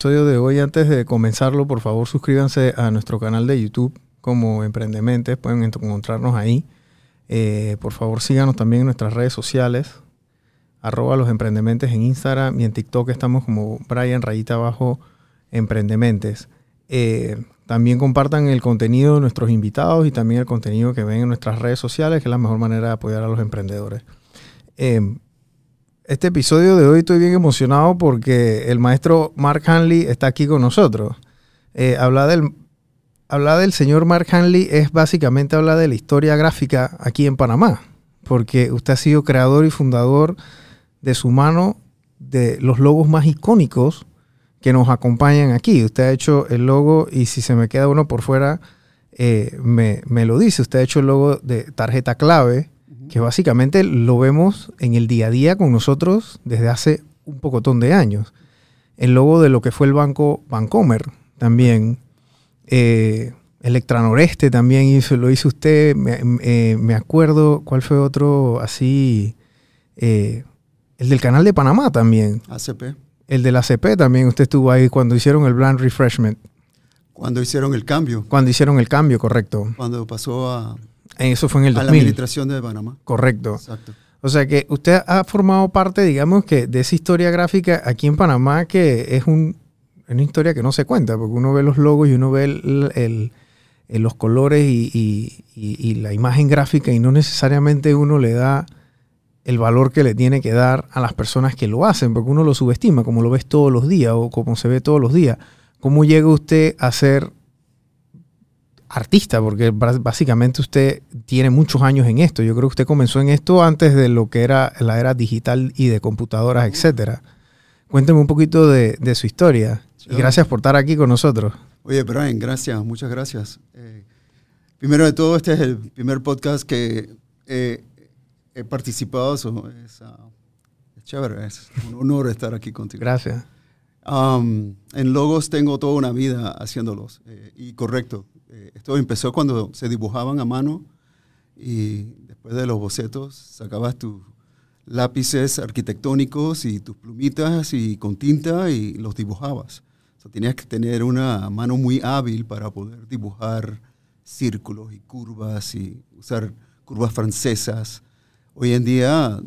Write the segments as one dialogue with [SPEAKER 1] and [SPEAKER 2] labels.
[SPEAKER 1] episodio de hoy, antes de comenzarlo, por favor suscríbanse a nuestro canal de YouTube como Emprendementes, pueden encontrarnos ahí. Eh, por favor síganos también en nuestras redes sociales, arroba los emprendementes en Instagram y en TikTok estamos como Brian Rayita Abajo Emprendementes. Eh, también compartan el contenido de nuestros invitados y también el contenido que ven en nuestras redes sociales, que es la mejor manera de apoyar a los emprendedores. Eh, este episodio de hoy estoy bien emocionado porque el maestro Mark Hanley está aquí con nosotros. Eh, hablar, del, del señor Mark Hanley es básicamente hablar de la historia gráfica aquí en Panamá, porque usted ha sido creador y fundador de su mano de los logos más icónicos que nos acompañan aquí. Usted ha hecho el logo y si se me queda uno por fuera, eh, me, me, lo dice. Usted ha hecho el logo de tarjeta clave, que básicamente lo vemos en el día a día con nosotros desde hace un pocotón de años. El logo de lo que fue el banco Bancomer también. Eh, Electranoreste también hizo, lo hizo usted. Me, eh, acuerdo, ¿cuál fue otro así? Eh, el del canal de Panamá también.
[SPEAKER 2] ACP.
[SPEAKER 1] El del ACP también. Usted estuvo ahí cuando hicieron el Brand Refreshment.
[SPEAKER 2] Cuando hicieron el cambio.
[SPEAKER 1] Cuando hicieron el cambio, correcto.
[SPEAKER 2] Cuando pasó a,
[SPEAKER 1] eso fue en el 2000.
[SPEAKER 2] A la administración de Panamá.
[SPEAKER 1] Correcto. Exacto. O sea que usted ha formado parte, digamos que, de esa historia gráfica aquí en Panamá que es un, una historia que no se cuenta, porque uno ve los logos y uno ve el, los colores y, la imagen gráfica y no necesariamente uno le da el valor que le tiene que dar a las personas que lo hacen, porque uno lo subestima, como lo ves todos los días o como se ve todos los días. ¿Cómo llega usted a ser artista, porque básicamente usted tiene muchos años en esto. Yo creo que usted comenzó en esto antes de lo que era la era digital y de computadoras, etcétera. Cuénteme un poquito de, su historia y gracias por estar aquí con nosotros.
[SPEAKER 2] Oye, Brian, gracias, muchas gracias. Eh, primero de todo, este es el primer podcast que he participado. es, ah, es, chévere, es un honor estar aquí contigo.
[SPEAKER 1] Gracias.
[SPEAKER 2] Um, en logos tengo toda una vida haciéndolos. Eh, y correcto, eh, esto empezó cuando se dibujaban a mano y después de los bocetos sacabas tus lápices arquitectónicos y tus plumitas y con tinta y los dibujabas. tenías que tener una mano muy hábil para poder dibujar círculos y curvas y usar curvas francesas. Hoy en día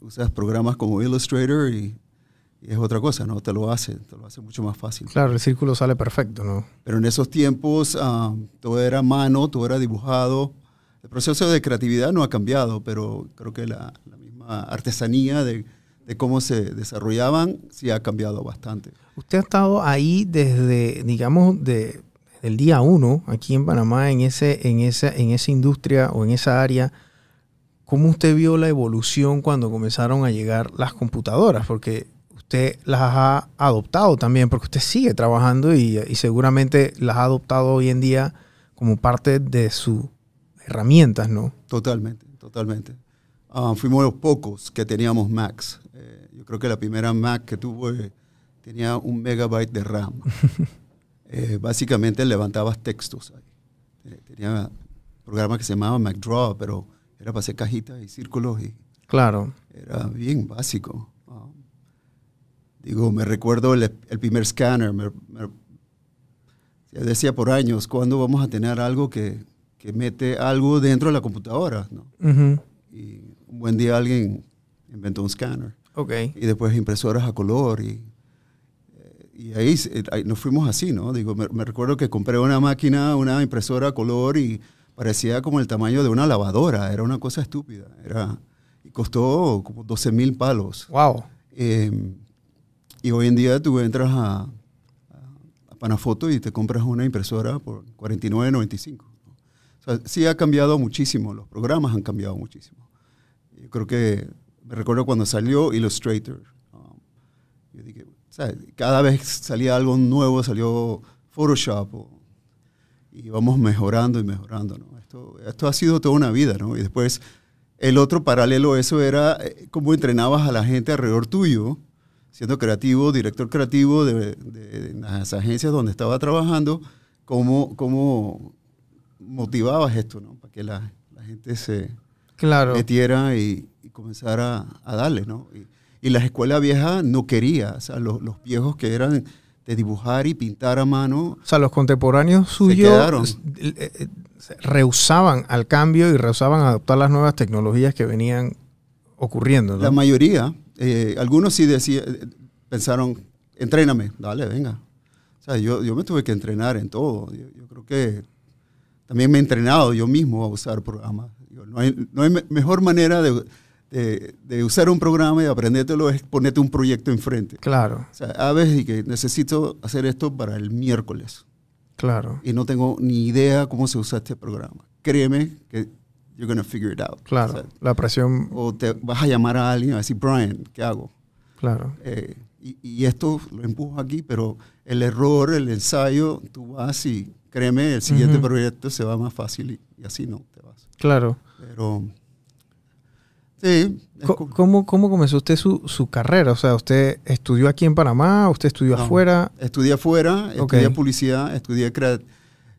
[SPEAKER 2] usas programas como Illustrator y y es otra cosa, ¿no? Te lo hace, te lo hace mucho más fácil.
[SPEAKER 1] Claro, el círculo sale perfecto, ¿no?
[SPEAKER 2] Pero en esos tiempos ah, todo era mano, todo era dibujado. El proceso de creatividad no ha cambiado, pero creo que la, misma artesanía de, de, cómo se desarrollaban sí ha cambiado bastante.
[SPEAKER 1] Usted ha estado ahí desde, digamos, de, el día uno, aquí en Panamá, en, ese, en, esa, en esa industria o en esa área. ¿Cómo usted vio la evolución cuando comenzaron a llegar las computadoras? Porque usted las ha adoptado también, porque usted sigue trabajando y, seguramente las ha adoptado hoy en día como parte de sus herramientas, ¿no?
[SPEAKER 2] Totalmente, totalmente. Ah, fuimos los pocos que teníamos Macs. Eh, yo creo que la primera Mac que tuve tenía un megabyte de RAM. Eh, básicamente levantabas textos ahí. Tenía un programa que se llamaba MacDraw, pero era para hacer cajitas y círculos y
[SPEAKER 1] claro.
[SPEAKER 2] era bien básico. Digo, me recuerdo el, primer scanner. Me, decía por años, ¿cuándo vamos a tener algo que, que, mete algo dentro de la computadora? ¿no? Y un buen día alguien inventó un scanner.
[SPEAKER 1] Okay.
[SPEAKER 2] Y después impresoras a color. Y, y ahí, nos fuimos así, ¿no? Digo, me, me, recuerdo que compré una máquina, una impresora a color y parecía como el tamaño de una lavadora. Era una cosa estúpida. Era, y costó como 12 mil palos.
[SPEAKER 1] ¡Wow!
[SPEAKER 2] Eh, y hoy en día tú entras a, a Panafoto y te compras una impresora por 49.95. O sea, sí ha cambiado muchísimo, los programas han cambiado muchísimo. Yo creo que, me recuerdo cuando salió Illustrator, um, yo dije, o cada vez salía algo nuevo, salió Photoshop, y vamos mejorando y mejorando. ¿no? Esto, esto ha sido toda una vida, ¿no? Y después el otro paralelo eso era eh, cómo entrenabas a la gente alrededor tuyo siendo creativo, director creativo de, las agencias donde estaba trabajando, cómo, cómo motivabas esto, ¿no? Para que la, gente se metiera y, comenzara a darle, ¿no? Y, y, la escuela vieja no quería, o sea, los, viejos que eran de dibujar y pintar a mano.
[SPEAKER 1] O sea, los contemporáneos suyos eh, eh, rehusaban al cambio y rehusaban adoptar las nuevas tecnologías que venían ocurriendo.
[SPEAKER 2] La mayoría, eh, algunos sí decían, pensaron, entréname, dale, venga. O sea, yo, yo me tuve que entrenar en todo. Yo, creo que también me he entrenado yo mismo a usar programas. no, hay, no hay mejor manera de de, usar un programa y aprendértelo es ponerte un proyecto enfrente.
[SPEAKER 1] Claro.
[SPEAKER 2] O sea, a veces que necesito hacer esto para el miércoles.
[SPEAKER 1] Claro.
[SPEAKER 2] Y no tengo ni idea cómo se usa este programa. Créeme que you're going to figure it out.
[SPEAKER 1] Claro. la presión.
[SPEAKER 2] O te vas a llamar a alguien a decir, Brian, ¿qué hago?
[SPEAKER 1] Claro.
[SPEAKER 2] Eh, y, y, esto lo empujo aquí, pero el error, el ensayo, tú vas y créeme, el siguiente proyecto se va más fácil y, y así no te vas.
[SPEAKER 1] Claro.
[SPEAKER 2] Pero Sí.
[SPEAKER 1] ¿Cómo, ¿Cómo, comenzó usted su, su, carrera? O sea, ¿usted estudió aquí en Panamá? ¿Usted estudió afuera?
[SPEAKER 2] Estudié afuera, estudié publicidad, estudié,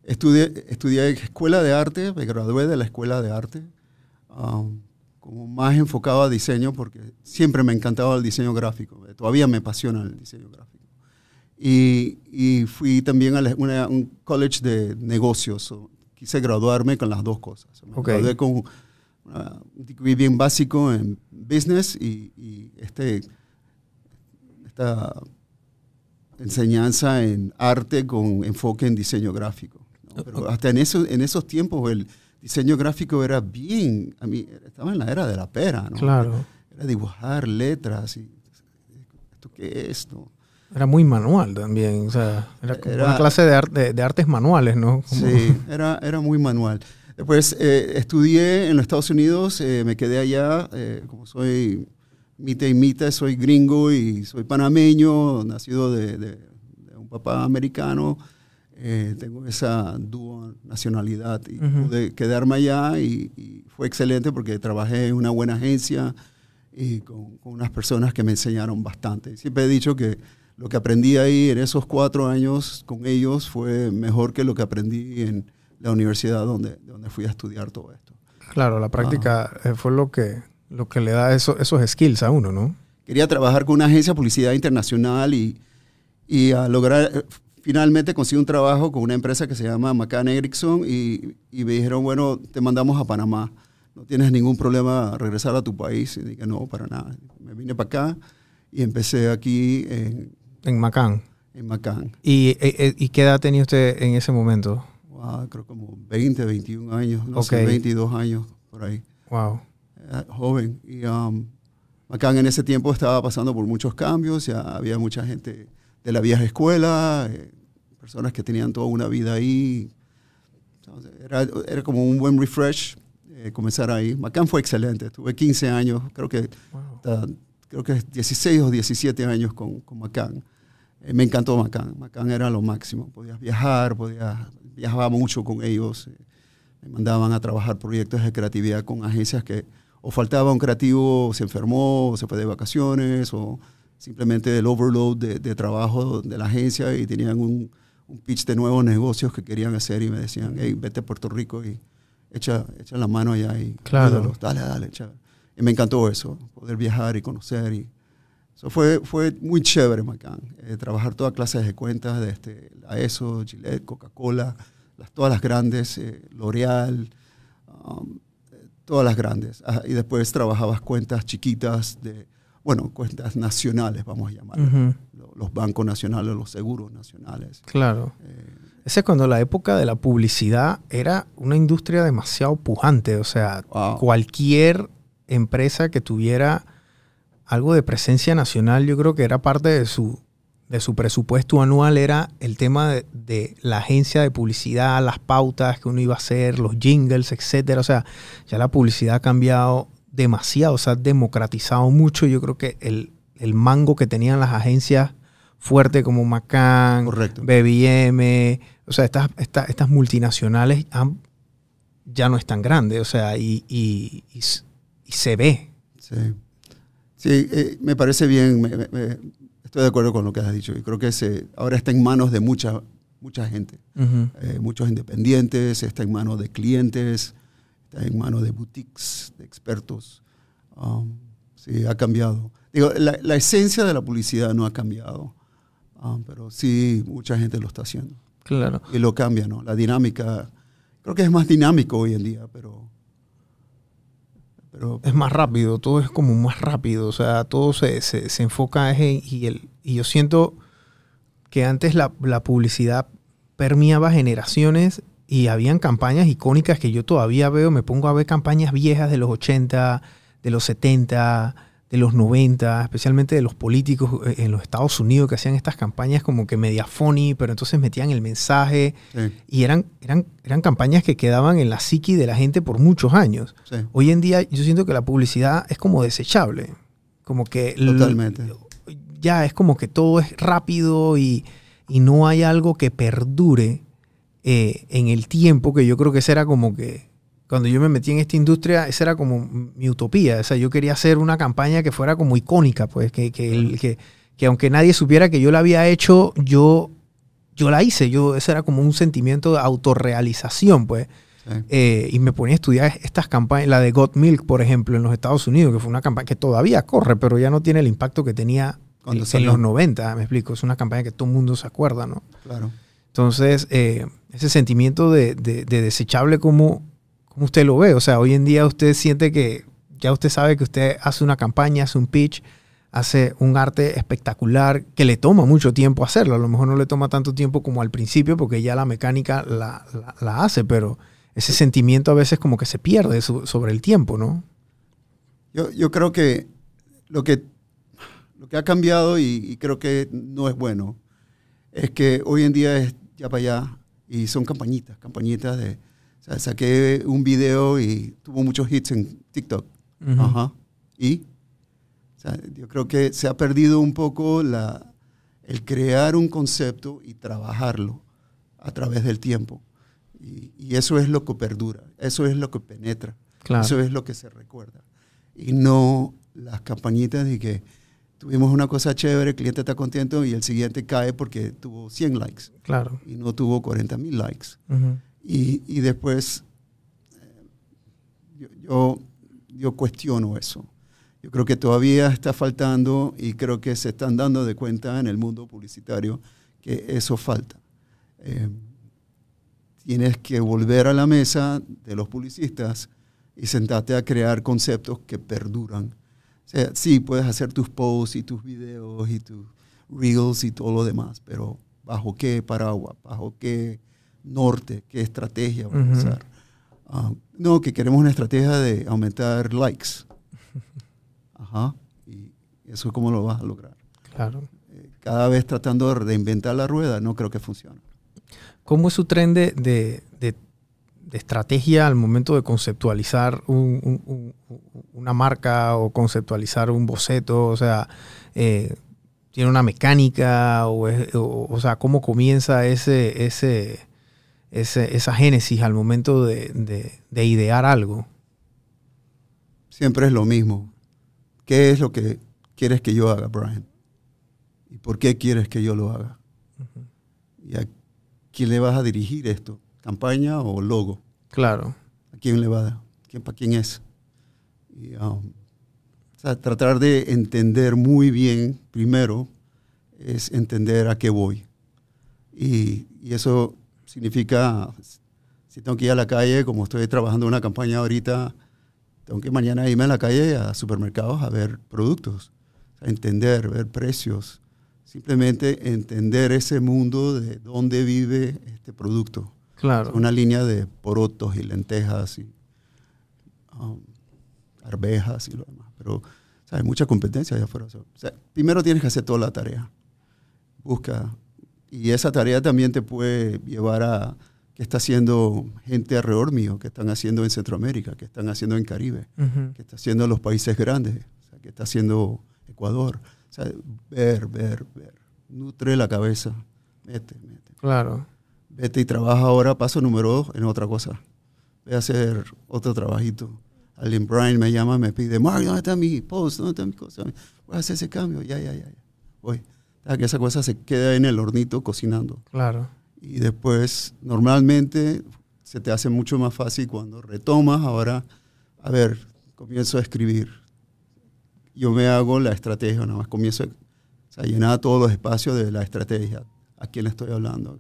[SPEAKER 2] estudié, estudié escuela de arte, me gradué de la escuela de arte, um, como más enfocado a diseño, porque siempre me encantaba el diseño gráfico, todavía me apasiona el diseño gráfico. Y, y fui también a un college de negocios, quise graduarme con las dos cosas. Me gradué con un degree bien básico en business y, este, esta enseñanza en arte con enfoque en diseño gráfico. Pero hasta en, eso, en esos tiempos el diseño gráfico era bien, a mí estaba en la era de la pera, ¿no?
[SPEAKER 1] Claro.
[SPEAKER 2] Era dibujar letras y esto qué es,
[SPEAKER 1] Era muy manual también, o sea, era, una clase de, de, artes manuales, ¿no?
[SPEAKER 2] Sí, era, era muy manual. Después eh, estudié en los Estados Unidos, eh, me quedé allá, eh, como soy mitad y mitad, soy gringo y soy panameño, nacido de, un papá americano, tengo esa dual nacionalidad y pude quedarme allá y, fue excelente porque trabajé en una buena agencia y con, con, unas personas que me enseñaron bastante. Siempre he dicho que lo que aprendí ahí en esos cuatro años con ellos fue mejor que lo que aprendí en la universidad donde, donde fui a estudiar todo esto.
[SPEAKER 1] Claro, la práctica eh, fue lo que, lo que le da eso, esos skills a uno, ¿no?
[SPEAKER 2] Quería trabajar con una agencia de publicidad internacional y, y a lograr, eh, finalmente conseguí un trabajo con una empresa que se llama McCann Erickson y, y, me dijeron, bueno, te mandamos a Panamá, no tienes ningún problema regresar a tu país. Y dije, no, para nada. Me vine para acá y empecé aquí en...
[SPEAKER 1] En Macán.
[SPEAKER 2] En Macán.
[SPEAKER 1] ¿Y, eh, ¿Y qué edad tenía usted en ese momento?
[SPEAKER 2] creo como 20, 21 años, no sé, 22 años por ahí.
[SPEAKER 1] Wow.
[SPEAKER 2] joven. Y um, acá en ese tiempo estaba pasando por muchos cambios, ya había mucha gente de la vieja escuela, eh, personas que tenían toda una vida ahí. Era, era como un buen refresh eh, comenzar ahí. Macán fue excelente, tuve 15 años, creo que, creo que 16 o 17 años con, con Macán. Eh, me encantó Macán, Macán era lo máximo, podías viajar, podías viajaba mucho con ellos. Eh, me mandaban a trabajar proyectos de creatividad con agencias que o faltaba un creativo, se enfermó, o se fue de vacaciones, o simplemente el overload de, trabajo de la agencia y tenían un, pitch de nuevos negocios que querían hacer y me decían, hey, vete a Puerto Rico y echa, echa la mano allá y
[SPEAKER 1] claro.
[SPEAKER 2] dale, dale, echa. Y me encantó eso, poder viajar y conocer. Y, eso fue, fue muy chévere, Macán. Eh, trabajar todas clases de cuentas, desde este, la ESO, Gillette, Coca-Cola, todas las grandes, eh, L'Oreal, um, todas las grandes. Ah, y después trabajabas cuentas chiquitas de, bueno, cuentas nacionales, vamos a llamar, los bancos nacionales, los seguros nacionales.
[SPEAKER 1] Claro. Eh, Ese es cuando la época de la publicidad era una industria demasiado pujante, o sea, cualquier empresa que tuviera algo de presencia nacional, yo creo que era parte de su de su presupuesto anual era el tema de, la agencia de publicidad, las pautas que uno iba a hacer, los jingles, etcétera. O sea, ya la publicidad ha cambiado demasiado, se ha democratizado mucho. Yo creo que el, mango que tenían las agencias fuertes como McCann, BBM, o sea, estas, estas, multinacionales ya no es tan grande, o sea, y, se ve.
[SPEAKER 2] Sí, sí eh, me parece bien. Estoy de acuerdo con lo que has dicho. Y creo que se, ahora está en manos de mucha, mucha gente. Eh, muchos independientes, está en manos de clientes, está en manos de boutiques, de expertos. Um, sí, ha cambiado. Digo, la, esencia de la publicidad no ha cambiado. Ah, pero sí, mucha gente lo está haciendo.
[SPEAKER 1] Claro.
[SPEAKER 2] Y lo cambia, ¿no? La dinámica, creo que es más dinámico hoy en día, pero... pero
[SPEAKER 1] Es más rápido, todo es como más rápido, o sea, todo se, se, se enfoca en, y, el, y yo siento que antes la, la publicidad permeaba generaciones y habían campañas icónicas que yo todavía veo, me pongo a ver campañas viejas de los 80, de los 70, de los 90, especialmente de los políticos eh, en los Estados Unidos que hacían estas campañas como que media funny, pero entonces metían el mensaje
[SPEAKER 2] sí,
[SPEAKER 1] y eran, eran, eran campañas que quedaban en la psiqui de la gente por muchos años.
[SPEAKER 2] sí,
[SPEAKER 1] Hoy en día yo siento que la publicidad es como desechable, como que
[SPEAKER 2] totalmente.
[SPEAKER 1] ya es como que todo es rápido y, y no hay algo que perdure eh, en el tiempo, que yo creo que esa era como que, cuando yo me metí en esta industria, esa era como mi utopía, o sea, yo quería hacer una campaña que fuera como icónica, pues, que, que, el- que, que aunque nadie supiera que yo la había hecho, yo, yo la hice, yo, ese era como un sentimiento de autorrealización, pues.
[SPEAKER 2] Sí,
[SPEAKER 1] Eh, y me ponía a estudiar estas campañas, la de Got Milk, por ejemplo, en los Estados Unidos, que fue una campaña que todavía corre, pero ya no tiene el impacto que tenía
[SPEAKER 2] Cuando
[SPEAKER 1] en,
[SPEAKER 2] salió.
[SPEAKER 1] los 90, me explico. Es una campaña que todo el mundo se acuerda, ¿no?
[SPEAKER 2] claro.
[SPEAKER 1] Entonces, eh, ese sentimiento de, de- de desechable, como cómo usted lo ve? O sea, hoy en día usted siente que ya usted sabe que usted hace una campaña, hace un pitch, hace un arte espectacular que le toma mucho tiempo hacerlo. A lo mejor no le toma tanto tiempo como al principio porque ya la mecánica la, la- la hace, pero ese sentimiento a veces como que se pierde so- sobre el tiempo, ¿no?
[SPEAKER 2] Yo, yo creo que lo que, lo que ha cambiado y, y creo que no es bueno es que hoy en día es ya para allá y son campañitas, campañitas de... O sea, saqué un video y tuvo muchos hits en TikTok. Ajá. ¿Y? O sea, yo creo que se ha perdido un poco la, el crear un concepto y trabajarlo a través del tiempo. Y, y eso es lo que perdura, eso es lo que penetra.
[SPEAKER 1] Claro.
[SPEAKER 2] Eso es lo que se recuerda. Y no las campañitas de que tuvimos una cosa chévere, el cliente está contento y el siguiente cae porque tuvo 100 likes
[SPEAKER 1] Claro.
[SPEAKER 2] y no tuvo 40 mil likes. Y, y después eh, yo, yo, yo cuestiono eso. Yo creo que todavía está faltando y creo que se están dando de cuenta en el mundo publicitario que eso falta. Eh, tienes que volver a la mesa de los publicistas y sentarte a crear conceptos que perduran. Sea, sí, puedes hacer tus posts y tus videos y tus reels y todo lo demás, pero ¿bajo qué paraguas? ¿Bajo qué norte? ¿Qué estrategia vas a usar? Ah, no, que queremos una estrategia de aumentar likes. Ajá. ¿Y eso cómo lo vas a lograr?
[SPEAKER 1] Claro.
[SPEAKER 2] Eh, Cada vez tratando de reinventar la rueda, no creo que funcione.
[SPEAKER 1] ¿Cómo es su tren de, de- de- de estrategia al momento de conceptualizar un- un- un- una marca o conceptualizar un boceto? O sea, eh, ¿tiene una mecánica? O, es- o- o sea, ¿cómo comienza ese, ese, ese- esa génesis al momento de, de- de idear algo?
[SPEAKER 2] Siempre es lo mismo. ¿Qué es lo que quieres que yo haga, Brian? ¿Y por qué quieres que yo lo haga? ¿Y a quién le vas a dirigir esto? ¿Campaña o logo?
[SPEAKER 1] Claro,
[SPEAKER 2] ¿A quién le va a dar? ¿Quién, ¿Para quién es? Y, um, o sea, tratar de entender muy bien, primero, es entender a qué voy. Y, y eso significa, si tengo que ir a la calle, como estoy trabajando en una campaña ahorita, tengo que mañana irme a la calle a supermercados a ver productos, sea, entender, ver precios, simplemente entender ese mundo de dónde vive este producto
[SPEAKER 1] claro.
[SPEAKER 2] una línea de porotos y lentejas y um, arvejas y lo demás. Pero o sea, hay mucha competencia allá afuera. O sea, primero tienes que hacer toda la tarea. Busca. Y esa tarea también te puede llevar a qué está haciendo gente alrededor mío, qué están haciendo en Centroamérica, qué están haciendo en Caribe,
[SPEAKER 1] Ujú.
[SPEAKER 2] qué está haciendo los países grandes, o sea, qué está haciendo Ecuador. O sea, ver, ver, ver. Nutre la cabeza. Mete, mete
[SPEAKER 1] Claro,
[SPEAKER 2] vete y trabaja ahora, paso número dos, en otra cosa. Voy a hacer otro trabajito. Alguien, Brian, me llama, me pide, Mark, ¿dónde está mi post? ¿Dónde está mi cosa? Voy a hacer ese cambio, ya, ya, ya. ya. Voy. Que esa cosa se quede en el hornito cocinando.
[SPEAKER 1] claro.
[SPEAKER 2] Y después, normalmente, se te hace mucho más fácil cuando retomas. Ahora, a ver, comienzo a escribir. Yo me hago la estrategia, nada más comienzo. a- o sea, llenar todos los espacios de la estrategia. ¿A quién le estoy hablando?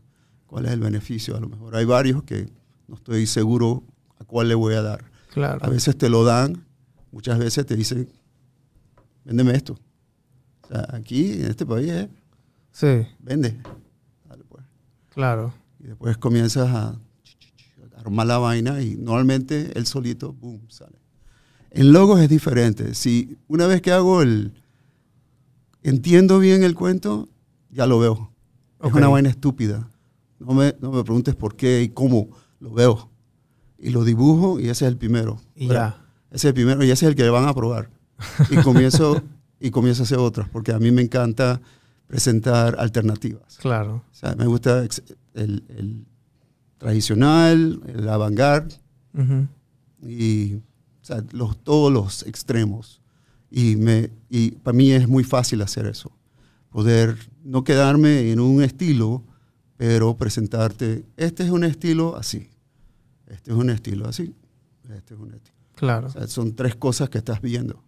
[SPEAKER 2] ¿Cuál es el beneficio? A lo mejor hay varios que no estoy seguro a cuál le voy a dar.
[SPEAKER 1] Claro.
[SPEAKER 2] A veces te lo dan, muchas veces te dicen, véndeme esto. O sea, aquí, en este país,
[SPEAKER 1] Sí,
[SPEAKER 2] vende. Dale, pues.
[SPEAKER 1] claro.
[SPEAKER 2] Y después comienzas a, armar la vaina y normalmente él solito, boom, sale. En logos es diferente. Si una vez que hago el, entiendo bien el cuento, ya lo veo. Es una vaina estúpida. No me, no me preguntes por qué y cómo, lo veo. Y lo dibujo y ese es el primero.
[SPEAKER 1] Y ya.
[SPEAKER 2] Ese es el primero y ese es el que van a probar. Y comienzo, y comienzo a hacer otros, porque a mí me encanta presentar alternativas.
[SPEAKER 1] Claro.
[SPEAKER 2] O sea, me gusta el, el tradicional, el avant-garde y o sea, los, todos los extremos. Y, me, y para mí es muy fácil hacer eso. Poder no quedarme en un estilo, pero presentarte, este es un estilo así, este es un estilo así, este es un estilo.
[SPEAKER 1] Claro.
[SPEAKER 2] O sea, son tres cosas que estás viendo.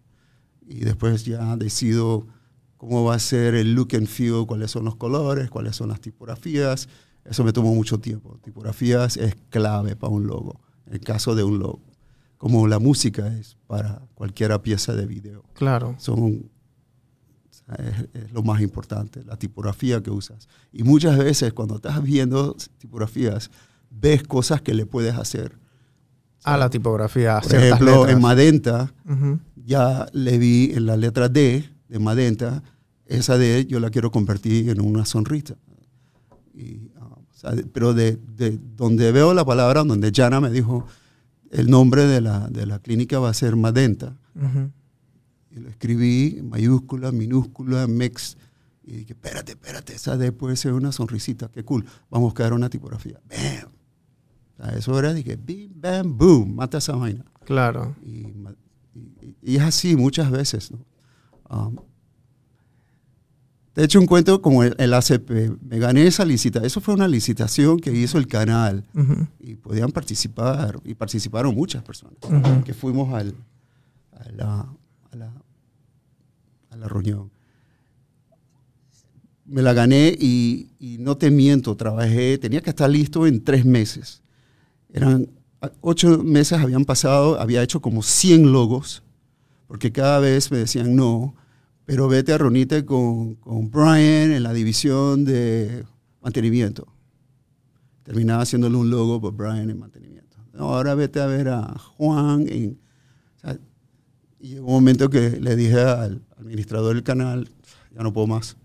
[SPEAKER 2] Y después ya decido cómo va a ser el look and feel, cuáles son los colores, cuáles son las tipografías. Eso me tomó mucho tiempo. Tipografías es clave para un logo, en el caso de un logo. Como la música es para cualquier pieza de video.
[SPEAKER 1] Claro.
[SPEAKER 2] Son, es, es lo más importante, la tipografía que usas. Y muchas veces cuando estás viendo tipografías, ves cosas que le puedes hacer.
[SPEAKER 1] A la tipografía.
[SPEAKER 2] Por ejemplo,
[SPEAKER 1] letras.
[SPEAKER 2] en Madenta,
[SPEAKER 1] Ujú.
[SPEAKER 2] ya le vi en la letra D de Madenta, esa D yo la quiero convertir en una sonrisa. Y, ah, o sea, pero de, de donde veo la palabra, donde Jana me dijo, el nombre de la, de la clínica va a ser Madenta.
[SPEAKER 1] Ujú.
[SPEAKER 2] Y lo escribí en mayúscula, minúscula, mix. Y dije, espérate, espérate, esa D puede ser una sonrisita, qué cool. Vamos a buscar una tipografía. ¡Bam! Sea, eso era, dije, bim, bam, boom, mata esa vaina.
[SPEAKER 1] Claro.
[SPEAKER 2] Y, ma- y- y es así muchas veces. ¿no? Um, de hecho, un cuento como el, el ACP. Me gané esa licitación. Eso fue una licitación que hizo el canal y podían participar. Y participaron muchas personas que fuimos al, a, la, a, la, la reunión. Me la gané y, no te miento, trabajé, tenía que estar listo en tres meses. Eran ocho meses habían pasado, había hecho como 100 logos, porque cada vez me decían no, pero vete a reunirte con, con Brian en la división de mantenimiento. Terminaba haciéndole un logo por Brian en mantenimiento. No, ahora vete a ver a Juan. Y llegó un momento que le dije al administrador del canal, ya no puedo más.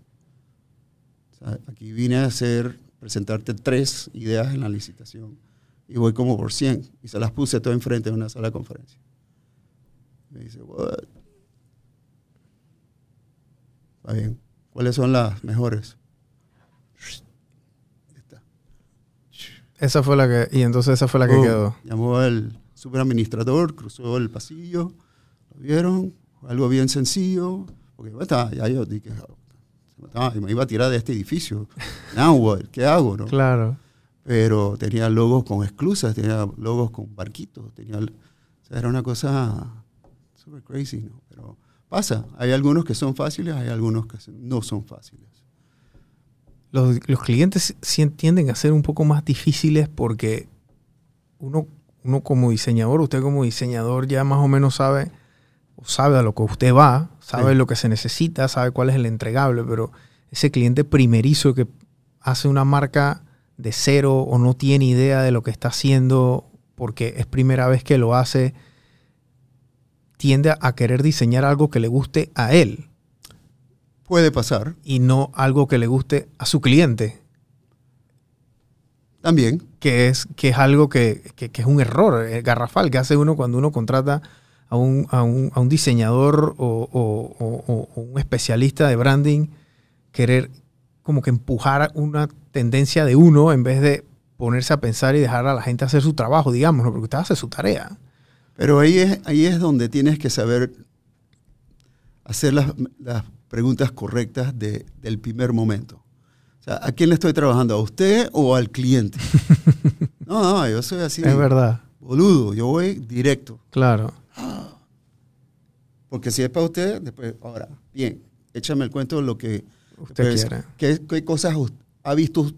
[SPEAKER 2] O sea, aquí vine a hacer, presentarte tres ideas en la licitación y voy como por 100 y se las puse todo enfrente de una sala de conferencia. Me dice, what? Está bien. ¿Cuáles son las mejores? Está.
[SPEAKER 1] Esa fue la que. Y entonces esa fue la que
[SPEAKER 2] Oh,
[SPEAKER 1] quedó.
[SPEAKER 2] Llamó al superadministrador, cruzó el pasillo, lo vieron, algo bien sencillo, porque estaba- ya yo dije, "Ah, me, iba a tirar de este edificio. Now what? ¿Qué hago? No?
[SPEAKER 1] Claro.
[SPEAKER 2] Pero tenía logos con esclusas, tenía logos con barquitos, tenía, o sea, era una cosa super crazy, ¿no? Pero pasa, hay algunos que son fáciles, hay algunos que no son fáciles.
[SPEAKER 1] Los, los clientes sí tienden a ser un poco más difíciles porque uno, uno como diseñador, usted como diseñador ya más o menos sabe, sabe a lo que usted va, sabe
[SPEAKER 2] Sí.
[SPEAKER 1] lo que se necesita, sabe cuál es el entregable, pero ese cliente primerizo que hace una marca de cero o no tiene idea de lo que está haciendo porque es primera vez que lo hace, tiende a querer diseñar algo que le guste a él
[SPEAKER 2] Puede pasar
[SPEAKER 1] y no algo que le guste a su cliente.
[SPEAKER 2] también,
[SPEAKER 1] que es, que es algo que, que- que es un error eh, garrafal que hace uno cuando uno contrata a un, a un, a un diseñador o, o- o- o- o un especialista de branding, querer como que empujar una tendencia de uno en vez de ponerse a pensar y dejar a la gente hacer su trabajo, digamos, porque usted hace su tarea.
[SPEAKER 2] Pero ahí es, ahí es donde tienes que saber hacer las, las preguntas correctas de- del primer momento. O sea, ¿a quién le estoy trabajando? ¿A usted o al cliente? no, no, yo soy así.
[SPEAKER 1] Es verdad,
[SPEAKER 2] Boludo, yo voy directo.
[SPEAKER 1] claro.
[SPEAKER 2] Porque si es para usted, después, ahora, bien, échame el cuento de lo que,
[SPEAKER 1] usted
[SPEAKER 2] Pues,
[SPEAKER 1] quiere.
[SPEAKER 2] ¿qué, qué cosas ha visto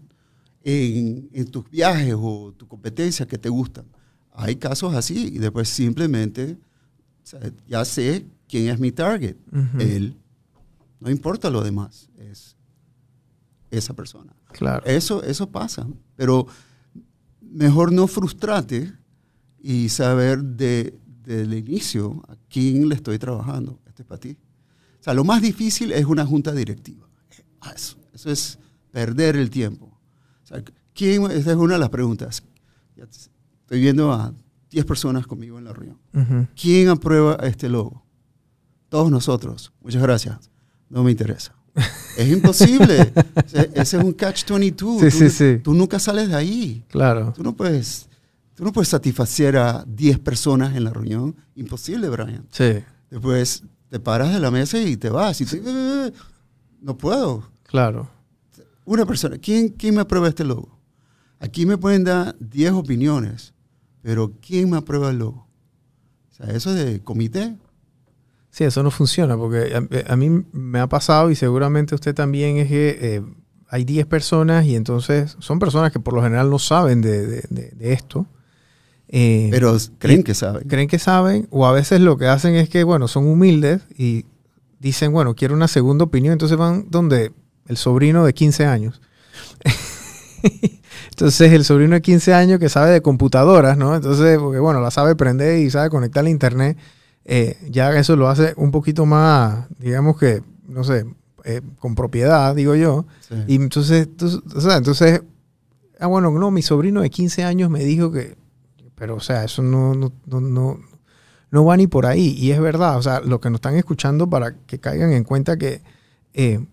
[SPEAKER 2] en, en tus viajes o tu competencia que te gustan? Hay casos así y después simplemente o sea, ya sé quién es mi target. Él. No importa lo demás. Es esa persona.
[SPEAKER 1] Claro.
[SPEAKER 2] Eso, eso pasa. Pero mejor no frustrarte y saber de, del inicio a quién le estoy trabajando. Este es para ti. O sea, lo más difícil es una junta directiva. Ah, Eso, eso es perder el tiempo. O sea, ¿quién, esa es una de las preguntas. Estoy viendo a 10 personas conmigo en la reunión.
[SPEAKER 1] Ujú.
[SPEAKER 2] ¿Quién aprueba este logo? Todos nosotros. Muchas gracias. No me interesa. Es imposible. Ese ese es un catch-22.
[SPEAKER 1] Sí,
[SPEAKER 2] tú,
[SPEAKER 1] sí, sí.
[SPEAKER 2] tú nunca sales de ahí.
[SPEAKER 1] Claro.
[SPEAKER 2] Tú no puedes, tú no puedes satisfacer a 10 personas en la reunión. Imposible, Brian.
[SPEAKER 1] Sí,
[SPEAKER 2] Después te paras de la mesa y te vas. Y te- "Eh, no puedo.
[SPEAKER 1] claro.
[SPEAKER 2] Una persona. ¿Quién, ¿Quién me aprueba este logo? Aquí me pueden dar 10 opiniones, pero ¿quién me aprueba el logo? O sea, eso de comité.
[SPEAKER 1] Sí, eso no funciona porque a, a mí me ha pasado y seguramente usted también es que eh, hay 10 personas y entonces son personas que por lo general no saben de, de- de- de esto. Eh,
[SPEAKER 2] Pero creen que saben.
[SPEAKER 1] creen que saben o a veces lo que hacen es que, bueno, son humildes y dicen, bueno, quiero una segunda opinión, entonces van donde el sobrino de 15 años. entonces el sobrino de 15 años que sabe de computadoras, ¿no? Entonces, porque bueno, la sabe prender y sabe conectar a internet, eh, ya eso lo hace un poquito más, digamos que, no sé, eh, con propiedad, digo yo.
[SPEAKER 2] Sí.
[SPEAKER 1] Y entonces, tú- o sea, entonces, ah, bueno, no, mi sobrino de 15 años me dijo que, pero o sea, eso no, no, no, no, no va ni por ahí. Y es verdad, o sea, lo que nos están escuchando para que caigan en cuenta que eh,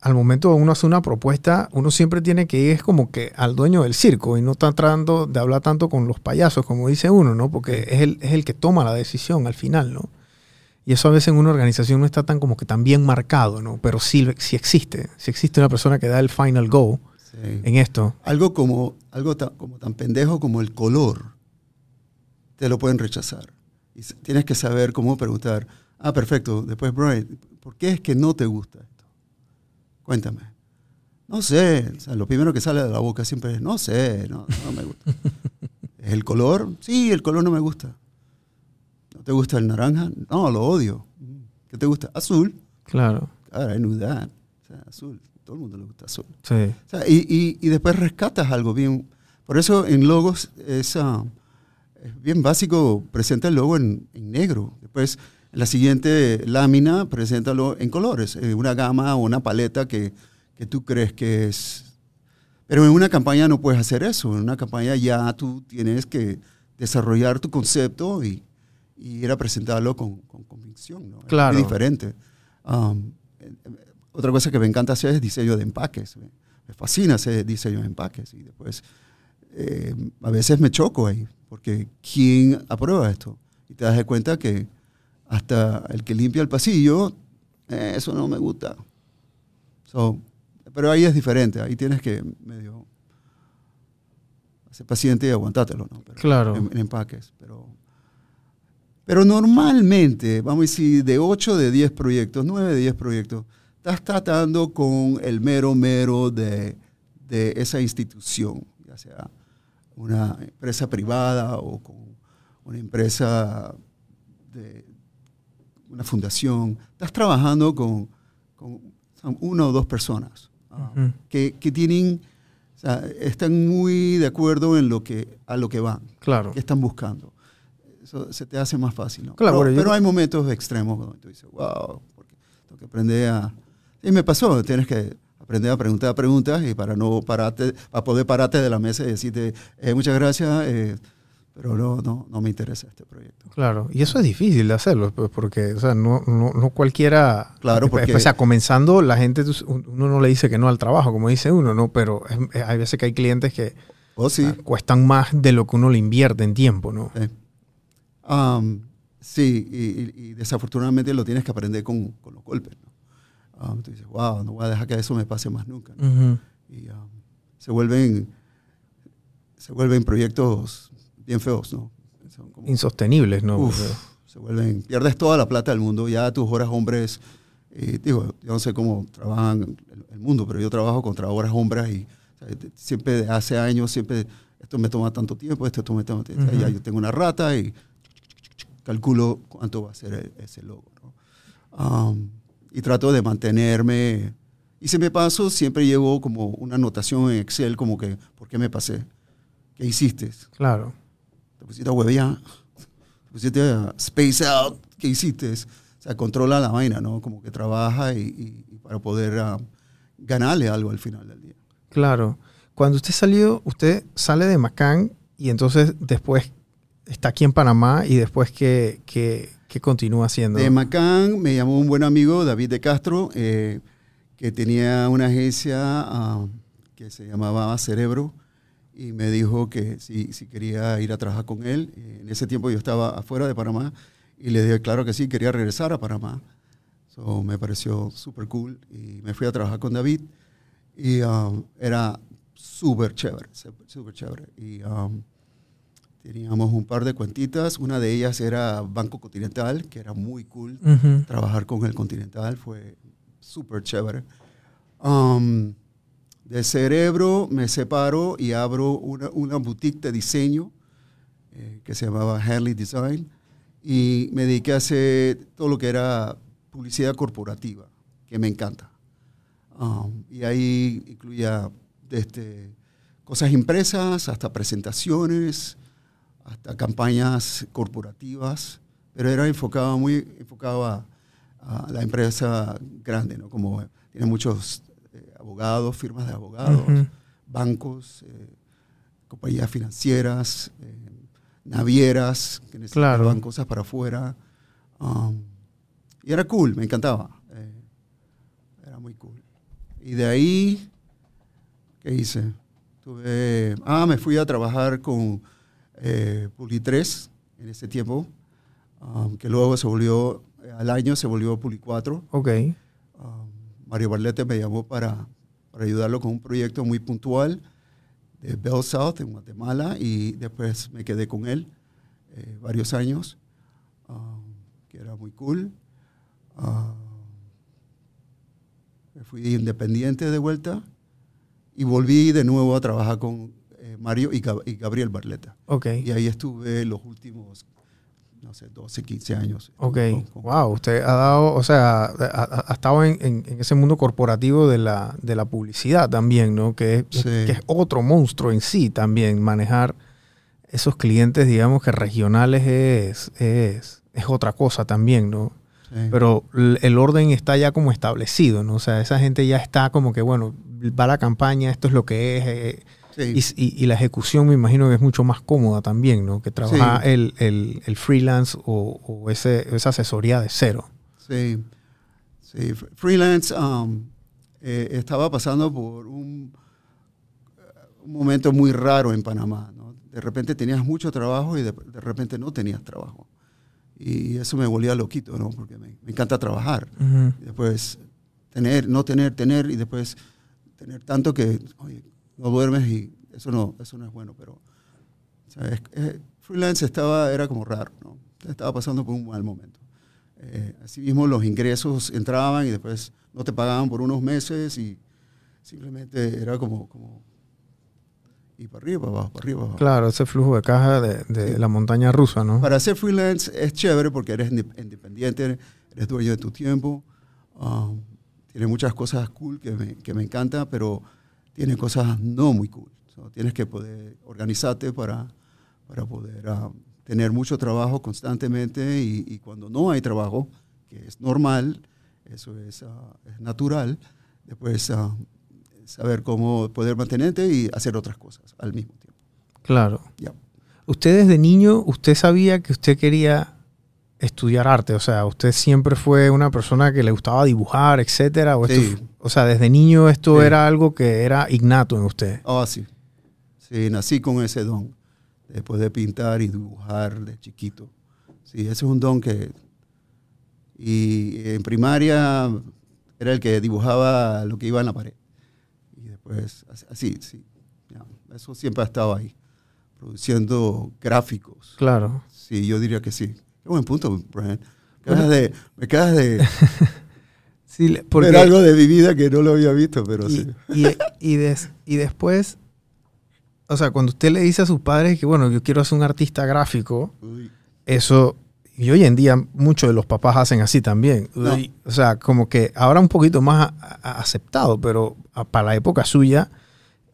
[SPEAKER 1] al momento de uno hacer una propuesta, uno siempre tiene que ir es como que al dueño del circo y no está tratando de hablar tanto con los payasos, como dice uno, ¿no? Porque es el, es el que toma la decisión al final, ¿no? Y eso a veces en una organización no está tan como que tan bien marcado, ¿no? Pero sí, sí existe. Sí existe una persona que da el final go
[SPEAKER 2] Sí.
[SPEAKER 1] en esto.
[SPEAKER 2] Algo como algo ta- como tan pendejo como el color, te lo pueden rechazar. Y tienes que saber cómo preguntar. Ah, perfecto. Después, Brian, ¿por qué es que no te gusta esto? Cuéntame. No sé. O sea, lo primero que sale de la boca siempre es, no sé, no, no me gusta. ¿Es el color? Sí, el color no me gusta. ¿No te gusta el naranja? No, lo odio. ¿Qué te gusta? Azul.
[SPEAKER 1] Claro.
[SPEAKER 2] Claro, I knew that. O sea, azul. Todo el mundo le gusta azul.
[SPEAKER 1] Sí.
[SPEAKER 2] O sea, y, y- y después rescatas algo bien. Por eso en logos es, ah, es bien básico, presenta el logo en, en negro. Después en la siguiente lámina, preséntalo en colores, en una gama o una paleta que, que tú crees que es. Pero en una campaña no puedes hacer eso. En una campaña ya tú tienes que desarrollar tu concepto y, y ir a presentarlo con, con convicción. ¿no? Es muy
[SPEAKER 1] Claro.
[SPEAKER 2] diferente. Um, eh, eh, otra cosa que me encanta hacer es diseño de empaques. Me, me fascina hacer diseño de empaques. Y después, eh, a veces me choco ahí, porque ¿quién aprueba esto? Y te das de cuenta que hasta el que limpia el pasillo, eh, eso no me gusta. So, pero ahí es diferente, ahí tienes que medio ser paciente y aguantártelo, ¿no? Pero
[SPEAKER 1] Claro.
[SPEAKER 2] En, en empaques, pero... Pero normalmente, vamos a decir, de 8 de 10 proyectos, 9 de 10 proyectos, estás tratando con el mero mero de, de esa institución, ya sea una empresa privada o con una empresa de una fundación. Estás trabajando con, con una o dos personas ah, que, que tienen, o sea, están muy de acuerdo en lo que, a lo que van,
[SPEAKER 1] Claro.
[SPEAKER 2] que están buscando. Eso se te hace más fácil, ¿no?
[SPEAKER 1] Claro,
[SPEAKER 2] pero hay momentos extremos donde tú dices, wow, porque tengo que aprender a... Y me pasó, tienes que aprender a preguntar preguntas y para no pararte, para poder pararte de la mesa y decirte, eh, muchas gracias, eh, pero no, no, no me interesa este proyecto.
[SPEAKER 1] Claro, y eso es difícil de hacerlo, pues, porque, o sea, no, no, no cualquiera...
[SPEAKER 2] Claro,
[SPEAKER 1] pues,
[SPEAKER 2] porque-
[SPEAKER 1] O sea, comenzando, la gente, tú- uno no le dice que no al trabajo, como dice uno, ¿no? Pero es- hay veces que hay clientes que
[SPEAKER 2] O sí,
[SPEAKER 1] ah, cuestan más de lo que uno le invierte en tiempo, ¿no?
[SPEAKER 2] eh, um, sí, y, y- y desafortunadamente lo tienes que aprender con, con los golpes. ¿no? Um, tú dices, wow, no voy a dejar que eso me pase más nunca. ¿no?
[SPEAKER 1] Ujú.
[SPEAKER 2] y um, se vuelven se vuelven proyectos bien feos, ¿no? Son como-
[SPEAKER 1] Insostenibles, ¿no?
[SPEAKER 2] Uf, se vuelven, pierdes toda la plata del mundo, ya tus horas hombres Y digo, yo no sé cómo trabajan el, el mundo, pero yo trabajo contra horas hombres y o sea, siempre hace años, siempre esto me toma tanto tiempo, esto me toma tiempo.
[SPEAKER 1] Ujú.
[SPEAKER 2] Ya yo tengo una rata y calculo cuánto va a ser el- ese logo. ¿no? Um, y trato de mantenerme. Y si me paso, siempre llevo como una anotación en Excel, como que, ¿por qué me pasé? ¿Qué hiciste?
[SPEAKER 1] Claro.
[SPEAKER 2] Te pusiste a huevear, te pusiste a space out, ¿qué hiciste? O sea, controla la vaina, ¿no? Como que trabaja y, y- para poder ah, ganarle algo al final del día.
[SPEAKER 1] Claro. Cuando usted salió, usted sale de Macán y entonces después está aquí en Panamá y después qué, qué, qué continúa haciendo.
[SPEAKER 2] De Macán me llamó un buen amigo, David de Castro, eh, que tenía una agencia ah, que se llamaba Cerebro y me dijo que si, si quería ir a trabajar con él. En ese tiempo yo estaba afuera de Panamá y le dije claro que sí, quería regresar a Panamá. So, me pareció súper cool y me fui a trabajar con David y ah, era súper chévere, súper chévere. Y um, teníamos un par de cuentitas, una de ellas era Banco Continental, que era muy cool.
[SPEAKER 1] Ujú.
[SPEAKER 2] Trabajar con el Continental fue súper chévere. Um, de cerebro me separo y abro una, una boutique de diseño eh, que se llamaba Hanley Design y me dediqué a hacer todo lo que era publicidad corporativa, que me encanta. Um, y ahí incluía desde cosas impresas hasta presentaciones, hasta campañas corporativas, pero era enfocado muy enfocado a, a la empresa grande, ¿no? Como tiene muchos eh, abogados, firmas de abogados, bancos, eh, compañías financieras, eh, navieras que necesitaban
[SPEAKER 1] Claro.
[SPEAKER 2] cosas para afuera. Um, y era cool, me encantaba. eh, era muy cool. Y de ahí, ¿qué hice? Tuve, ah, me fui a trabajar con eh, Puli 3 en ese tiempo, um, que luego se volvió, eh, al año se volvió Puli 4.
[SPEAKER 1] Ok.
[SPEAKER 2] Um, Mario Barlete me llamó para, para ayudarlo con un proyecto muy puntual de Bell South en Guatemala y después me quedé con él eh, varios años, um, que era muy cool. Um, fui independiente de vuelta y volví de nuevo a trabajar con Mario y, Gab- y Gabriel Barleta.
[SPEAKER 1] Ok.
[SPEAKER 2] Y ahí estuve los últimos, no sé, 12, 15 años.
[SPEAKER 1] Ok.
[SPEAKER 2] Con- con-
[SPEAKER 1] Wow. Usted ha dado, o sea, ha, ha- estado en, en- en ese mundo corporativo de la, de la publicidad también, ¿no? Que es,
[SPEAKER 2] Sí.
[SPEAKER 1] que es otro monstruo en sí también. Manejar esos clientes, digamos que regionales es, es, es otra cosa también, ¿no?
[SPEAKER 2] sí.
[SPEAKER 1] Pero el orden está ya como establecido, ¿no? O sea, esa gente ya está como que, bueno, va la campaña, esto es lo que es. eh,
[SPEAKER 2] Sí.
[SPEAKER 1] y, y- y la ejecución me imagino que es mucho más cómoda también, ¿no? Que trabajar
[SPEAKER 2] Sí.
[SPEAKER 1] el, el- el freelance o, o ese, esa asesoría de cero.
[SPEAKER 2] Sí, sí. fr- Freelance um, eh, estaba pasando por un, un momento muy raro en Panamá. ¿no? De repente tenías mucho trabajo y de, de repente no tenías trabajo. Y eso me volvía loquito, ¿no? Porque me, me encanta trabajar. Después tener, no tener, tener y después tener tanto que oye, no duermes y eso no, eso no es bueno. Pero ¿sabes? Eh, freelance estaba, era como raro, ¿no? Estaba pasando por un mal momento. Eh, asimismo, los ingresos entraban y después no te pagaban por unos meses y simplemente era como, como y para arriba, para abajo, para arriba, para abajo.
[SPEAKER 1] Claro, ese flujo de caja de, de
[SPEAKER 2] Sí.
[SPEAKER 1] la montaña rusa, ¿no?
[SPEAKER 2] Para ser freelance es chévere porque eres inde- independiente, eres dueño de tu tiempo, um, tiene muchas cosas cool que me, que me encanta, pero tiene cosas no muy cool. So, tienes que poder organizarte para, para poder um, tener mucho trabajo constantemente y, y cuando no hay trabajo, que es normal, eso es, ah, es natural, después ah, saber cómo poder mantenerte y hacer otras cosas al mismo tiempo.
[SPEAKER 1] Claro.
[SPEAKER 2] Ya.
[SPEAKER 1] Usted desde niño, usted sabía que usted quería estudiar arte, o sea, usted siempre fue una persona que le gustaba dibujar, etcétera, o,
[SPEAKER 2] Sí.
[SPEAKER 1] o sea, desde niño esto
[SPEAKER 2] Sí.
[SPEAKER 1] era algo que era ignato en usted.
[SPEAKER 2] Ah, sí. Sí, nací con ese don. Después de pintar y dibujar de chiquito. Sí, ese es un don que... Y en primaria era el que dibujaba lo que iba en la pared. Y después, así, sí. ya, eso siempre ha estado ahí. Produciendo gráficos.
[SPEAKER 1] Claro.
[SPEAKER 2] Sí, yo diría que sí. Qué buen punto, Brian. Me acabas de... Me acabas de
[SPEAKER 1] Sí, porque,
[SPEAKER 2] Era algo de mi vida que no lo había visto, pero
[SPEAKER 1] y,
[SPEAKER 2] sí.
[SPEAKER 1] y, y des- y después, o sea, cuando usted le dice a sus padres que, bueno, yo quiero ser un artista gráfico,
[SPEAKER 2] Uy,
[SPEAKER 1] eso, y hoy en día muchos de los papás hacen así también.
[SPEAKER 2] No.
[SPEAKER 1] O sea, como que ahora un poquito más a- a- aceptado, pero a- para la época suya,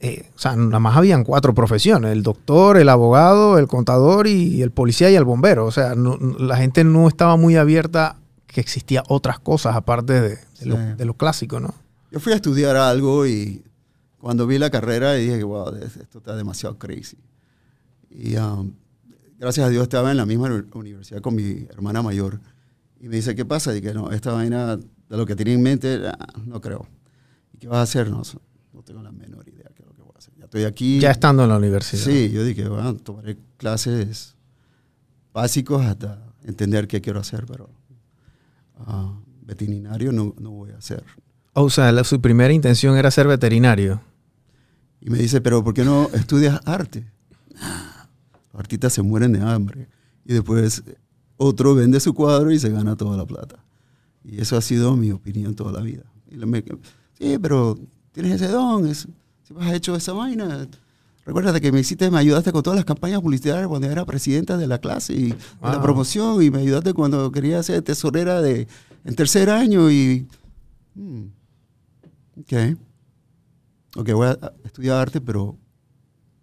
[SPEAKER 1] eh, o sea, nada más habían cuatro profesiones, el doctor, el abogado, el contador y el policía y el bombero. O sea, no- la gente no estaba muy abierta que existía otras cosas aparte de, de lo,
[SPEAKER 2] Sí.
[SPEAKER 1] de lo clásico, ¿no?
[SPEAKER 2] Yo fui a estudiar algo y cuando vi la carrera dije, wow, esto está demasiado crazy. Y um, gracias a Dios estaba en la misma uni- universidad con mi hermana mayor. Y me dice, ¿qué pasa? Y que no, esta vaina de lo que tenía en mente, ah, no creo. ¿Y qué vas a hacer? No, no tengo la menor idea estoy aquí.
[SPEAKER 1] Ya estando en la universidad.
[SPEAKER 2] Sí, yo dije, bueno, tomaré clases básicos hasta entender qué quiero hacer, pero ah, veterinario no, no voy a hacer.
[SPEAKER 1] O sea, la- su primera intención era ser veterinario.
[SPEAKER 2] Y me dice, pero ¿por qué no estudias arte? "Ah, Los artistas se mueren de hambre. Y después otro vende su cuadro y se gana toda la plata. Y eso ha sido mi opinión toda la vida. Y me- sí, pero tienes ese don, es, si has hecho esa vaina. Recuerda que me hiciste, me ayudaste con todas las campañas publicitarias cuando era presidenta de la clase y de la
[SPEAKER 1] Wow.
[SPEAKER 2] promoción y me ayudaste cuando quería ser tesorera de, en tercer año y... hmm, ok. Ok, voy a estudiar arte, pero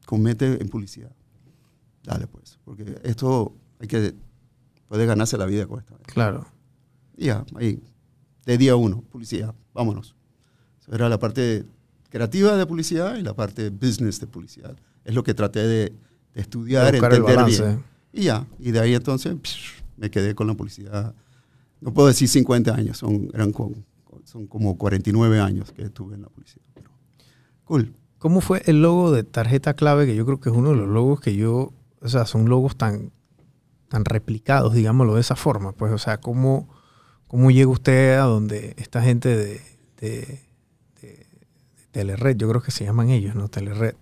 [SPEAKER 2] con mente en publicidad. Dale, pues. Porque esto hay que. Puede ganarse la vida con esta.
[SPEAKER 1] Claro.
[SPEAKER 2] Ya, ahí. De día uno, publicidad. Vámonos. Eso era la parte creativa de publicidad y la parte business de publicidad. Es lo que traté de, de estudiar,
[SPEAKER 1] el
[SPEAKER 2] entender
[SPEAKER 1] balance.
[SPEAKER 2] bien. Y ya. Y de ahí entonces psh, me quedé con la publicidad. No puedo decir 50 años, son, eran con- son como 49 años que estuve en la publicidad. Pero, cool.
[SPEAKER 1] ¿Cómo fue el logo de tarjeta clave? Que yo creo que es uno de los logos que yo, o sea, son logos tan, tan replicados, digámoslo de esa forma. Pues, o sea, ¿cómo, cómo llega usted a donde esta gente de, de, de- de Telered, yo creo que se llaman ellos, ¿no? Telered.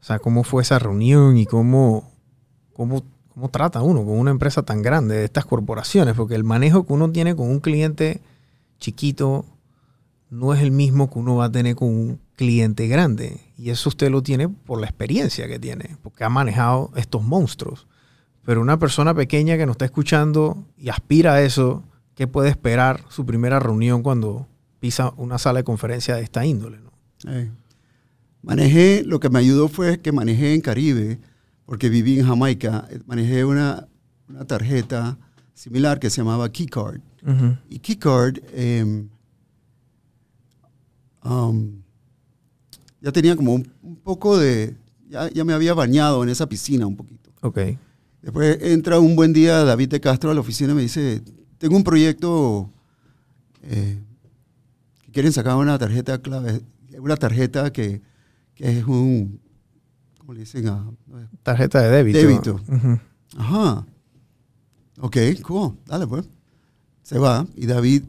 [SPEAKER 1] O sea, ¿cómo fue esa reunión y cómo, cómo, cómo trata uno con una empresa tan grande de estas corporaciones? Porque el manejo que uno tiene con un cliente chiquito no es el mismo que uno va a tener con un cliente grande. Y eso usted lo tiene por la experiencia que tiene, porque ha manejado estos monstruos. Pero una persona pequeña que nos está escuchando y aspira a eso, ¿qué puede esperar su primera reunión cuando pisa una sala de conferencia de esta índole?
[SPEAKER 2] Manejé, lo que me ayudó fue que manejé en Caribe, porque viví en Jamaica, eh, manejé una, una tarjeta similar que se llamaba Keycard. Y Keycard eh, um, ya tenía como un, un poco de, ya, ya me había bañado en esa piscina un poquito.
[SPEAKER 1] Ok.
[SPEAKER 2] Después entra un buen día David de Castro a la oficina y me dice, tengo un proyecto eh, que quieren sacar una tarjeta clave, una tarjeta que, que es un, ¿cómo le dicen? Ah,
[SPEAKER 1] Tarjeta de débito.
[SPEAKER 2] Débito.
[SPEAKER 1] Ujú.
[SPEAKER 2] Ajá. Ok, cool. Dale pues. Se va y David,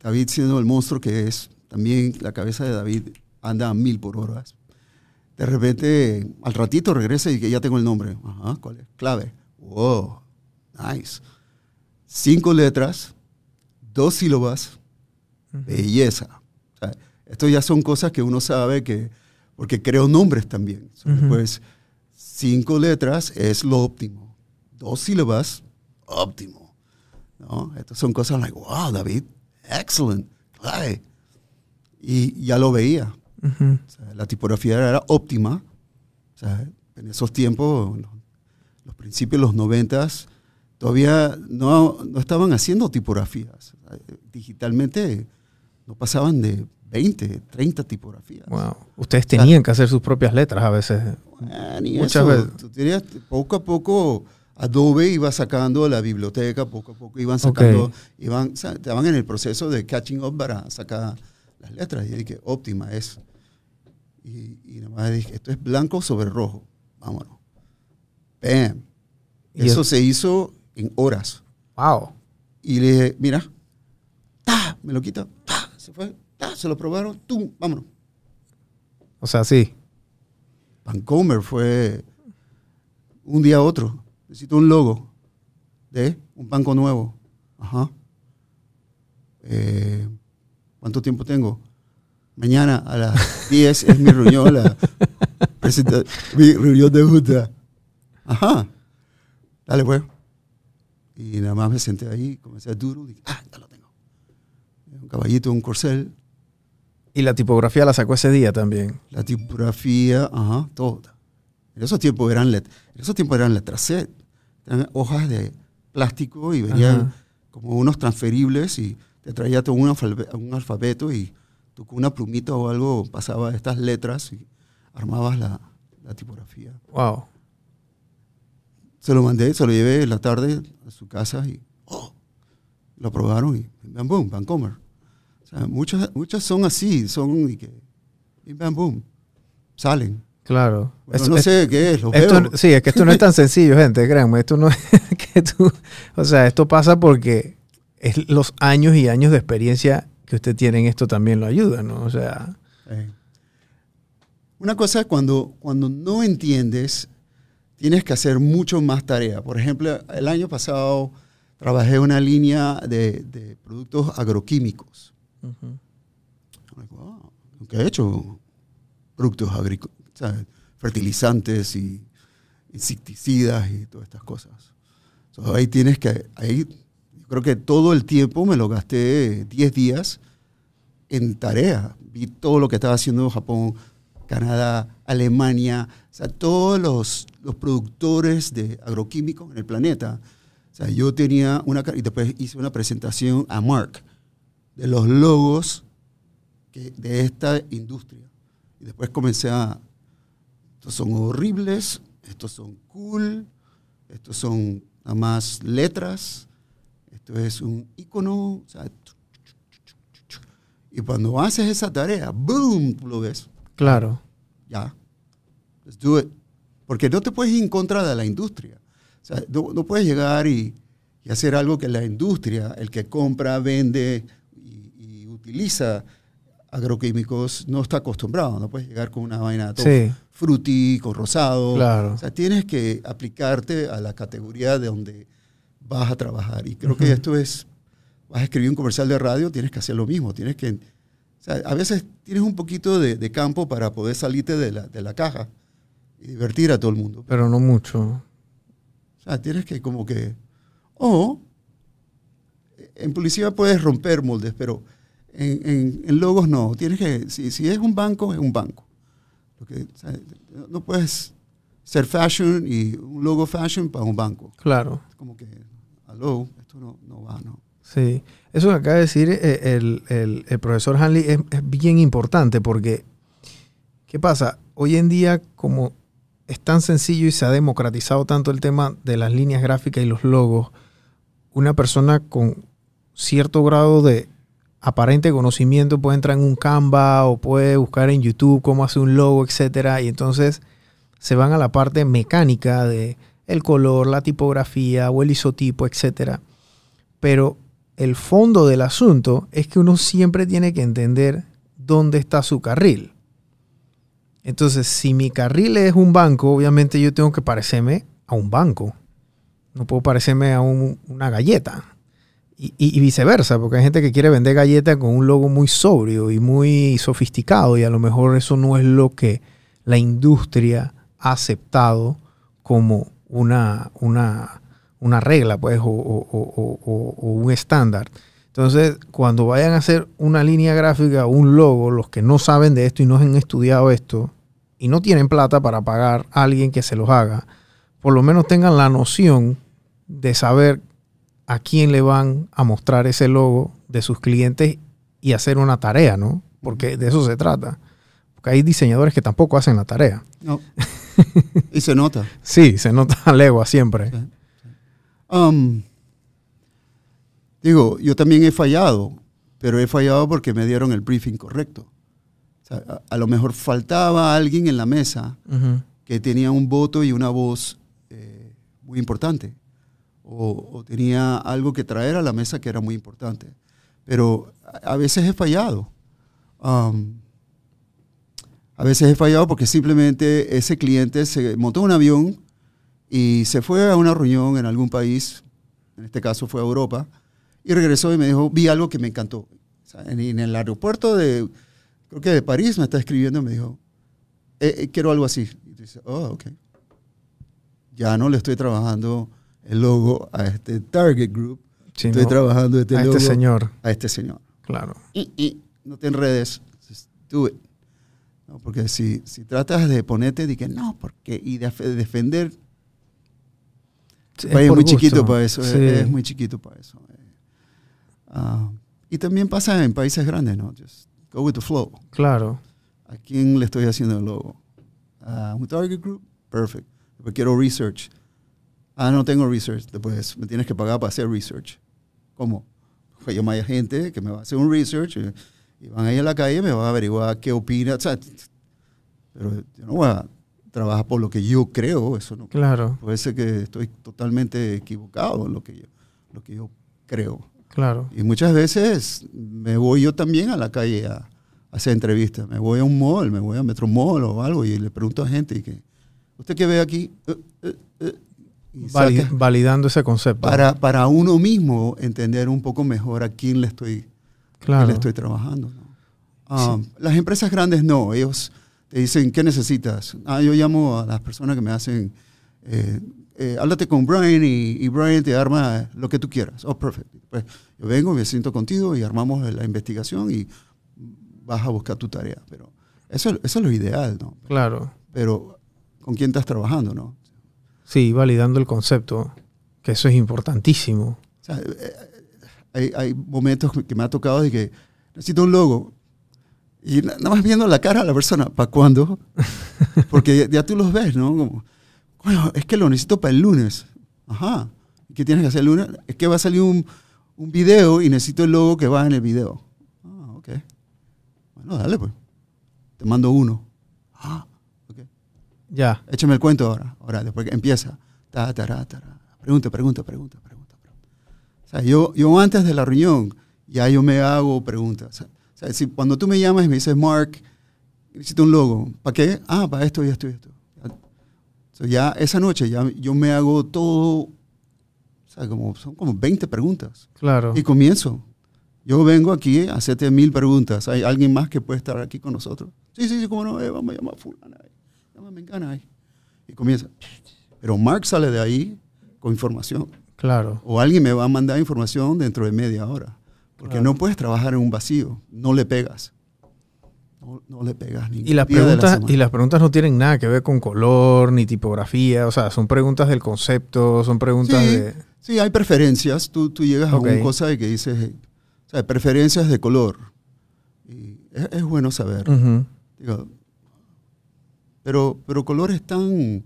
[SPEAKER 2] David siendo el monstruo que es, también la cabeza de David anda a mil por hora. De repente, al ratito regresa y que ya tengo el nombre. Ajá, ¿cuál es? Clave. Wow, nice. Cinco letras, dos sílabas, belleza. O sea, esto ya son cosas que uno sabe que, porque creo nombres también. Pues cinco letras es lo óptimo. Dos sílabas, óptimo. ¿No? Estas son cosas like, wow, David, excellent. Clave. Y ya lo veía.
[SPEAKER 1] Ujú.
[SPEAKER 2] O sea, la tipografía era óptima. O sea, en esos tiempos, los, principios de los noventas, todavía no, no estaban haciendo tipografías. Digitalmente no pasaban de 20, 30 tipografías.
[SPEAKER 1] Wow. Ustedes tenían que hacer sus propias letras a veces.
[SPEAKER 2] Ah, ni
[SPEAKER 1] Muchas
[SPEAKER 2] eso.
[SPEAKER 1] veces.
[SPEAKER 2] Tú tenías- poco a poco Adobe iba sacando la biblioteca, poco a poco iban sacando, iban, o sea, estaban en el proceso de catching up para sacar las letras. Y dije, óptima es. Y, y nada más dije, esto es blanco sobre rojo. Vámonos. Bam.
[SPEAKER 1] Y
[SPEAKER 2] Eso
[SPEAKER 1] es-
[SPEAKER 2] se hizo en horas.
[SPEAKER 1] Wow.
[SPEAKER 2] Y le dije, mira, ¡ta! me lo quita, ¡ta! se fue, ¡ta! se lo probaron, ¡tum! vámonos.
[SPEAKER 1] O sea, sí.
[SPEAKER 2] Vancomer fue un día a otro. Necesito un logo de un banco nuevo. Ajá. Eh, ¿Cuánto tiempo tengo? Mañana a las 10 es mi reunión, la mi reunión de junta. Ajá. Dale, pues. Y nada más me senté ahí, comencé a duro ah, ya lo tengo. Un caballito, un corcel,
[SPEAKER 1] Y la tipografía la sacó ese día también.
[SPEAKER 2] la tipografía, ajá, todo. En esos tiempos eran, let- en esos tiempos eran letras C, eran hojas de plástico y venían
[SPEAKER 1] Ajá.
[SPEAKER 2] como unos transferibles y te traía todo un, alfabe- un alfabeto y tú con una plumita o algo pasaba estas letras y armabas la, la tipografía.
[SPEAKER 1] Wow.
[SPEAKER 2] Se lo mandé, se lo llevé en la tarde a su casa y oh, lo aprobaron y bam, boom, Vancomer. Sea, muchas, muchas son así, son y que, y bam, boom, salen.
[SPEAKER 1] Claro.
[SPEAKER 2] Bueno,
[SPEAKER 1] Esto-
[SPEAKER 2] no sé qué es, lo
[SPEAKER 1] esto-
[SPEAKER 2] veo.
[SPEAKER 1] sí, es que esto no es tan sencillo, gente, créanme. Esto no es que tú. O sea, esto pasa porque es los años y años de experiencia que usted tiene en esto también lo ayudan, ¿no? O sea,
[SPEAKER 2] Eh. Una cosa es cuando, cuando no entiendes, tienes que hacer mucho más tarea. Por ejemplo, el año pasado trabajé una línea de, de productos agroquímicos.
[SPEAKER 1] Ujú.
[SPEAKER 2] Like, wow, he hecho productos agrícolas, fertilizantes y insecticidas y todas estas cosas. So, ahí tienes que, ahí yo creo que todo el tiempo me lo gasté 10 días en tarea. Vi todo lo que estaba haciendo Japón, Canadá, Alemania, o sea, todos los, los productores de agroquímicos en el planeta. O sea, yo tenía una, y después hice una presentación a Mark de los logos que- de esta industria. Y después comencé a, estos son horribles, estos son cool, estos son nada más letras, esto es un icono. o sea, y cuando haces esa tarea, boom, lo ves,
[SPEAKER 1] claro.
[SPEAKER 2] ya, let's do it. Porque no te puedes ir en contra de la industria. O sea, no, no puedes llegar y, y hacer algo que la industria, el que compra, vende utiliza agroquímicos, no está acostumbrado. No puedes llegar con una vaina todo
[SPEAKER 1] Sí,
[SPEAKER 2] fruity, con rosado.
[SPEAKER 1] claro.
[SPEAKER 2] O sea, tienes que aplicarte a la categoría de donde vas a trabajar. Y creo que esto es, vas a escribir un comercial de radio, tienes que hacer lo mismo. Tienes que, o sea, a veces tienes un poquito de, de campo para poder salirte de la, de la caja y divertir a todo el mundo.
[SPEAKER 1] Pero no mucho.
[SPEAKER 2] O sea, tienes que como que, o en publicidad puedes romper moldes, pero en, en- en logos no. Tienes que, si, si es un banco, es un banco. Porque, o sea, no puedes ser fashion y un logo fashion para un banco.
[SPEAKER 1] Claro.
[SPEAKER 2] Es como que, aló, esto no, no va, ¿no?
[SPEAKER 1] Sí, eso que acaba de decir eh, el, el- el profesor Hanley es, es bien importante porque, ¿qué pasa? Hoy en día, como es tan sencillo y se ha democratizado tanto el tema de las líneas gráficas y los logos, una persona con cierto grado de aparente conocimiento puede entrar en un Canva o puede buscar en YouTube cómo hace un logo, etcétera, y entonces se van a la parte mecánica de el color, la tipografía o el isotipo, etcétera. Pero el fondo del asunto es que uno siempre tiene que entender dónde está su carril. Entonces, si mi carril es un banco, obviamente yo tengo que parecerme a un banco. No puedo parecerme a un- una galleta. Y, viceversa, porque hay gente que quiere vender galletas con un logo muy sobrio y muy sofisticado y a lo mejor eso no es lo que la industria ha aceptado como una, una, una regla pues, o- o un estándar. Entonces, cuando vayan a hacer una línea gráfica o un logo, los que no saben de esto y no han estudiado esto y no tienen plata para pagar a alguien que se los haga, por lo menos tengan la noción de saber a quién le van a mostrar ese logo de sus clientes y hacer una tarea, ¿no? Porque de eso se trata. Porque hay diseñadores que tampoco hacen la tarea.
[SPEAKER 2] No. y se nota.
[SPEAKER 1] Sí, se nota a legua siempre.
[SPEAKER 2] Sí, sí. Um, digo, yo también he fallado, pero he fallado porque me dieron el briefing correcto. O sea, a, a lo mejor faltaba alguien en la mesa que tenía un voto y una voz eh, muy importante. O, o tenía algo que traer a la mesa que era muy importante. Pero a, veces he fallado. Um, a veces he fallado porque simplemente ese cliente se montó un avión y se fue a una reunión en algún país, en este caso fue a Europa, y regresó y me dijo, vi algo que me encantó. sea, en, en el aeropuerto de, creo que de París, me está escribiendo y me dijo, "Eh, eh, quiero algo así. Y tú dices, oh, ok. Ya no le estoy trabajando el logo a este target group,
[SPEAKER 1] Sí,
[SPEAKER 2] estoy
[SPEAKER 1] ¿no?
[SPEAKER 2] trabajando este
[SPEAKER 1] a
[SPEAKER 2] logo
[SPEAKER 1] este señor,
[SPEAKER 2] a este señor.
[SPEAKER 1] claro.
[SPEAKER 2] Y, y no te enredes, just do it. No, porque si, si tratas de ponerte de que no, porque y de af- defender, país es
[SPEAKER 1] por
[SPEAKER 2] muy chiquito para eso, es-
[SPEAKER 1] Sí,
[SPEAKER 2] es, muy chiquito para eso. Ah, y también pasa en países grandes, ¿no? Just go with the flow.
[SPEAKER 1] Claro,
[SPEAKER 2] ¿A quién le estoy haciendo el logo? ¿A un target group? Perfect. Después quiero research. Ah, no tengo research. Después me tienes que pagar para hacer research. ¿Cómo? Pues yo me hay gente que me va a hacer un research y van ahí a la calle y me van a averiguar qué opina. o sea, pero yo no voy a trabajar por lo que yo creo. Eso no.
[SPEAKER 1] claro,
[SPEAKER 2] Puede ser que estoy totalmente equivocado en lo que yo, lo que yo creo.
[SPEAKER 1] claro.
[SPEAKER 2] Y muchas veces me voy yo también a la calle a, a hacer entrevistas. Me voy a un mall, me voy a Metro Mall o algo y le pregunto a gente y que, ¿usted qué ve aquí? Eh, eh, eh, y
[SPEAKER 1] validando ese concepto.
[SPEAKER 2] para, para uno mismo entender un poco mejor a quién le estoy, quién le estoy trabajando. ¿no? Ah, Las empresas grandes no, ellos te dicen, ¿qué necesitas? Ah, yo llamo a las personas que me hacen, eh, eh, háblate con Brian y, y Brian te arma lo que tú quieras. Oh, perfecto. Pues yo vengo, me siento contigo y armamos la investigación y vas a buscar tu tarea. Pero eso, eso es lo ideal, ¿no?
[SPEAKER 1] Claro.
[SPEAKER 2] Pero ¿con quién estás trabajando, no?
[SPEAKER 1] Sí, validando el concepto, que eso es importantísimo.
[SPEAKER 2] O sea, eh, hay, hay momentos que me ha tocado de que necesito un logo. Y na- nada más viendo la cara de la persona, ¿para cuándo? Porque ya, ya tú los ves, ¿no? Como, "Coño, es que lo necesito para el lunes. Ajá. ¿Y qué tienes que hacer el lunes? Es que va a salir un, un video y necesito el logo que va en el video. Ah, ok. Bueno, dale pues. Te mando uno. Ah.
[SPEAKER 1] Ya,
[SPEAKER 2] Échame el cuento ahora. Ahora, después que empieza. Ta, tará, tará. Pregunta, pregunta, pregunta, pregunta, pregunta. O sea, yo, yo antes de la reunión, ya yo me hago preguntas. O sea, si cuando tú me llamas y me dices, Mark, necesito un logo. ¿Para qué? Ah, para esto y esto y esto. So, ya esa noche ya yo me hago todo. O sea, como, son como 20 preguntas.
[SPEAKER 1] claro.
[SPEAKER 2] Y comienzo. Yo vengo aquí a hacerte mil preguntas. ¿Hay alguien más que puede estar aquí con nosotros? Sí, sí, sí, cómo no. Eh, vamos a llamar a fulana. ahí. A Mengana ahí. Y comienza. Pero Mark sale de ahí con información.
[SPEAKER 1] Claro.
[SPEAKER 2] O alguien me va a mandar información dentro de media hora. Porque
[SPEAKER 1] Claro.
[SPEAKER 2] no puedes trabajar en un vacío. No le pegas. No, no le pegas ni
[SPEAKER 1] Y las,
[SPEAKER 2] día de la
[SPEAKER 1] preguntas,
[SPEAKER 2] semana.
[SPEAKER 1] y las preguntas no tienen nada que ver con color ni tipografía, o sea, son preguntas del concepto, son preguntas
[SPEAKER 2] Sí.
[SPEAKER 1] de...
[SPEAKER 2] Sí, hay preferencias. Tú, tú llegas a una cosa y que dices, o sea, preferencias de color. Y es, es bueno saber. Digo, pero, pero color es tan.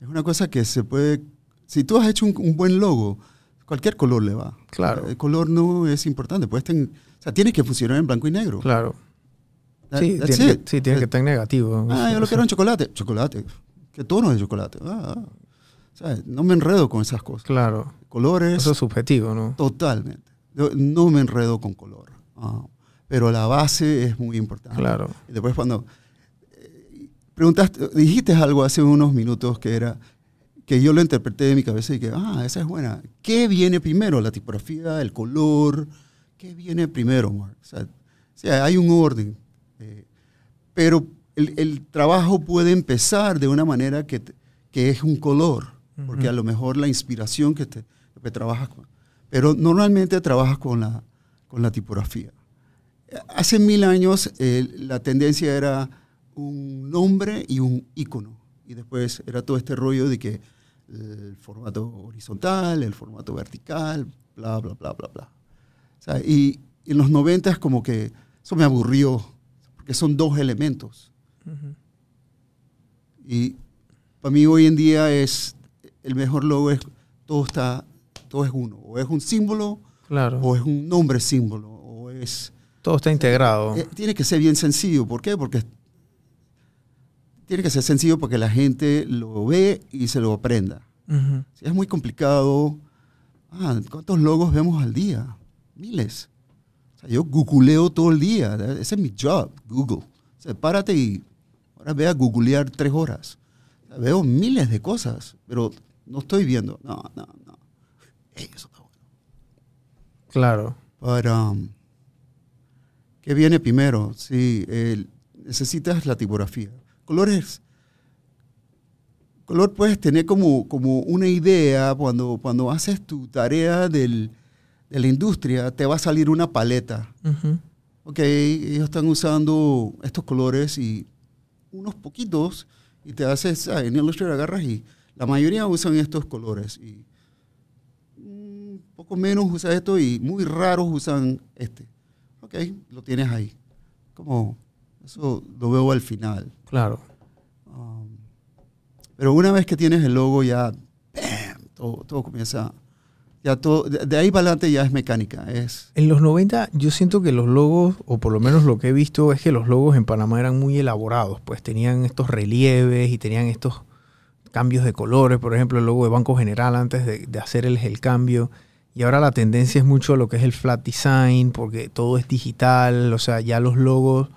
[SPEAKER 2] Es una cosa que se puede. Si tú has hecho un, un buen logo, cualquier color le va.
[SPEAKER 1] Claro.
[SPEAKER 2] El color no es importante. Puedes ten- o sea, tiene que funcionar en blanco y negro.
[SPEAKER 1] Claro.
[SPEAKER 2] That-
[SPEAKER 1] Sí, tiene,
[SPEAKER 2] it.
[SPEAKER 1] que, sí, tiene que estar en negativo.
[SPEAKER 2] Ah, yo lo quiero en chocolate. Chocolate. ¿Qué tono de chocolate? Ah, ah. O sea, no me enredo con esas cosas.
[SPEAKER 1] Claro.
[SPEAKER 2] Colores,
[SPEAKER 1] Eso es subjetivo, ¿no?
[SPEAKER 2] totalmente. Yo no me enredo con color. Ah, pero la base es muy importante.
[SPEAKER 1] Claro.
[SPEAKER 2] Y después cuando preguntaste, dijiste algo hace unos minutos que era que yo lo interpreté en mi cabeza y que, ah, esa es buena. ¿Qué viene primero? ¿La tipografía, el color? ¿Qué viene primero, Mark? O sea, sí, hay un orden. eh, pero el, el trabajo puede empezar de una manera que, te- que es un color, porque a lo mejor la inspiración que, te, que trabajas con. Pero normalmente trabajas con la, con la tipografía. Hace mil años eh, la tendencia era un nombre y un icono. Y después era todo este rollo de que el formato horizontal, el formato vertical, bla, bla, bla, bla, bla. O sea, y en los noventas como que eso me aburrió, porque son dos elementos. Y para mí hoy en día es, el mejor logo es, todo está, todo es uno. O es un símbolo,
[SPEAKER 1] Claro.
[SPEAKER 2] o es un nombre símbolo, o es...
[SPEAKER 1] Todo está integrado.
[SPEAKER 2] Eh, tiene que ser bien sencillo. ¿Por qué? Porque tiene que ser sencillo porque la gente lo ve y se lo aprenda. Si es muy complicado, ah, ¿cuántos logos vemos al día? Miles. O sea, yo googleo todo el día. Ese es mi job, Google. O sea, párate y ahora ve a googlear tres horas. O sea, veo miles de cosas, pero no estoy viendo. No, no, no. Ey, eso está bueno.
[SPEAKER 1] Claro.
[SPEAKER 2] But, um, ¿Qué viene primero? Sí, necesitas la tipografía. Colores. Color puedes tener como, como una idea cuando, cuando haces tu tarea del- de la industria, te va a salir una paleta.
[SPEAKER 1] Ujú.
[SPEAKER 2] Ok, ellos están usando estos colores y unos poquitos y te haces, ah, en Illustrator agarras y la mayoría usan estos colores y un poco menos usa esto y muy raros usan este. Ok, lo tienes ahí. Como, eso lo veo al final.
[SPEAKER 1] Claro.
[SPEAKER 2] Um, pero una vez que tienes el logo ya, ¡bam! todo, todo comienza, ya todo, de, de ahí para adelante ya es mecánica, es...
[SPEAKER 1] En los 90 yo siento que los logos, o por lo menos lo que he visto, es que los logos en Panamá eran muy elaborados, pues tenían estos relieves y tenían estos cambios de colores, por ejemplo el logo de Banco General antes de, de hacer el, el cambio. Y ahora la tendencia es mucho a lo que es el flat design, porque todo es digital, o sea, ya los logos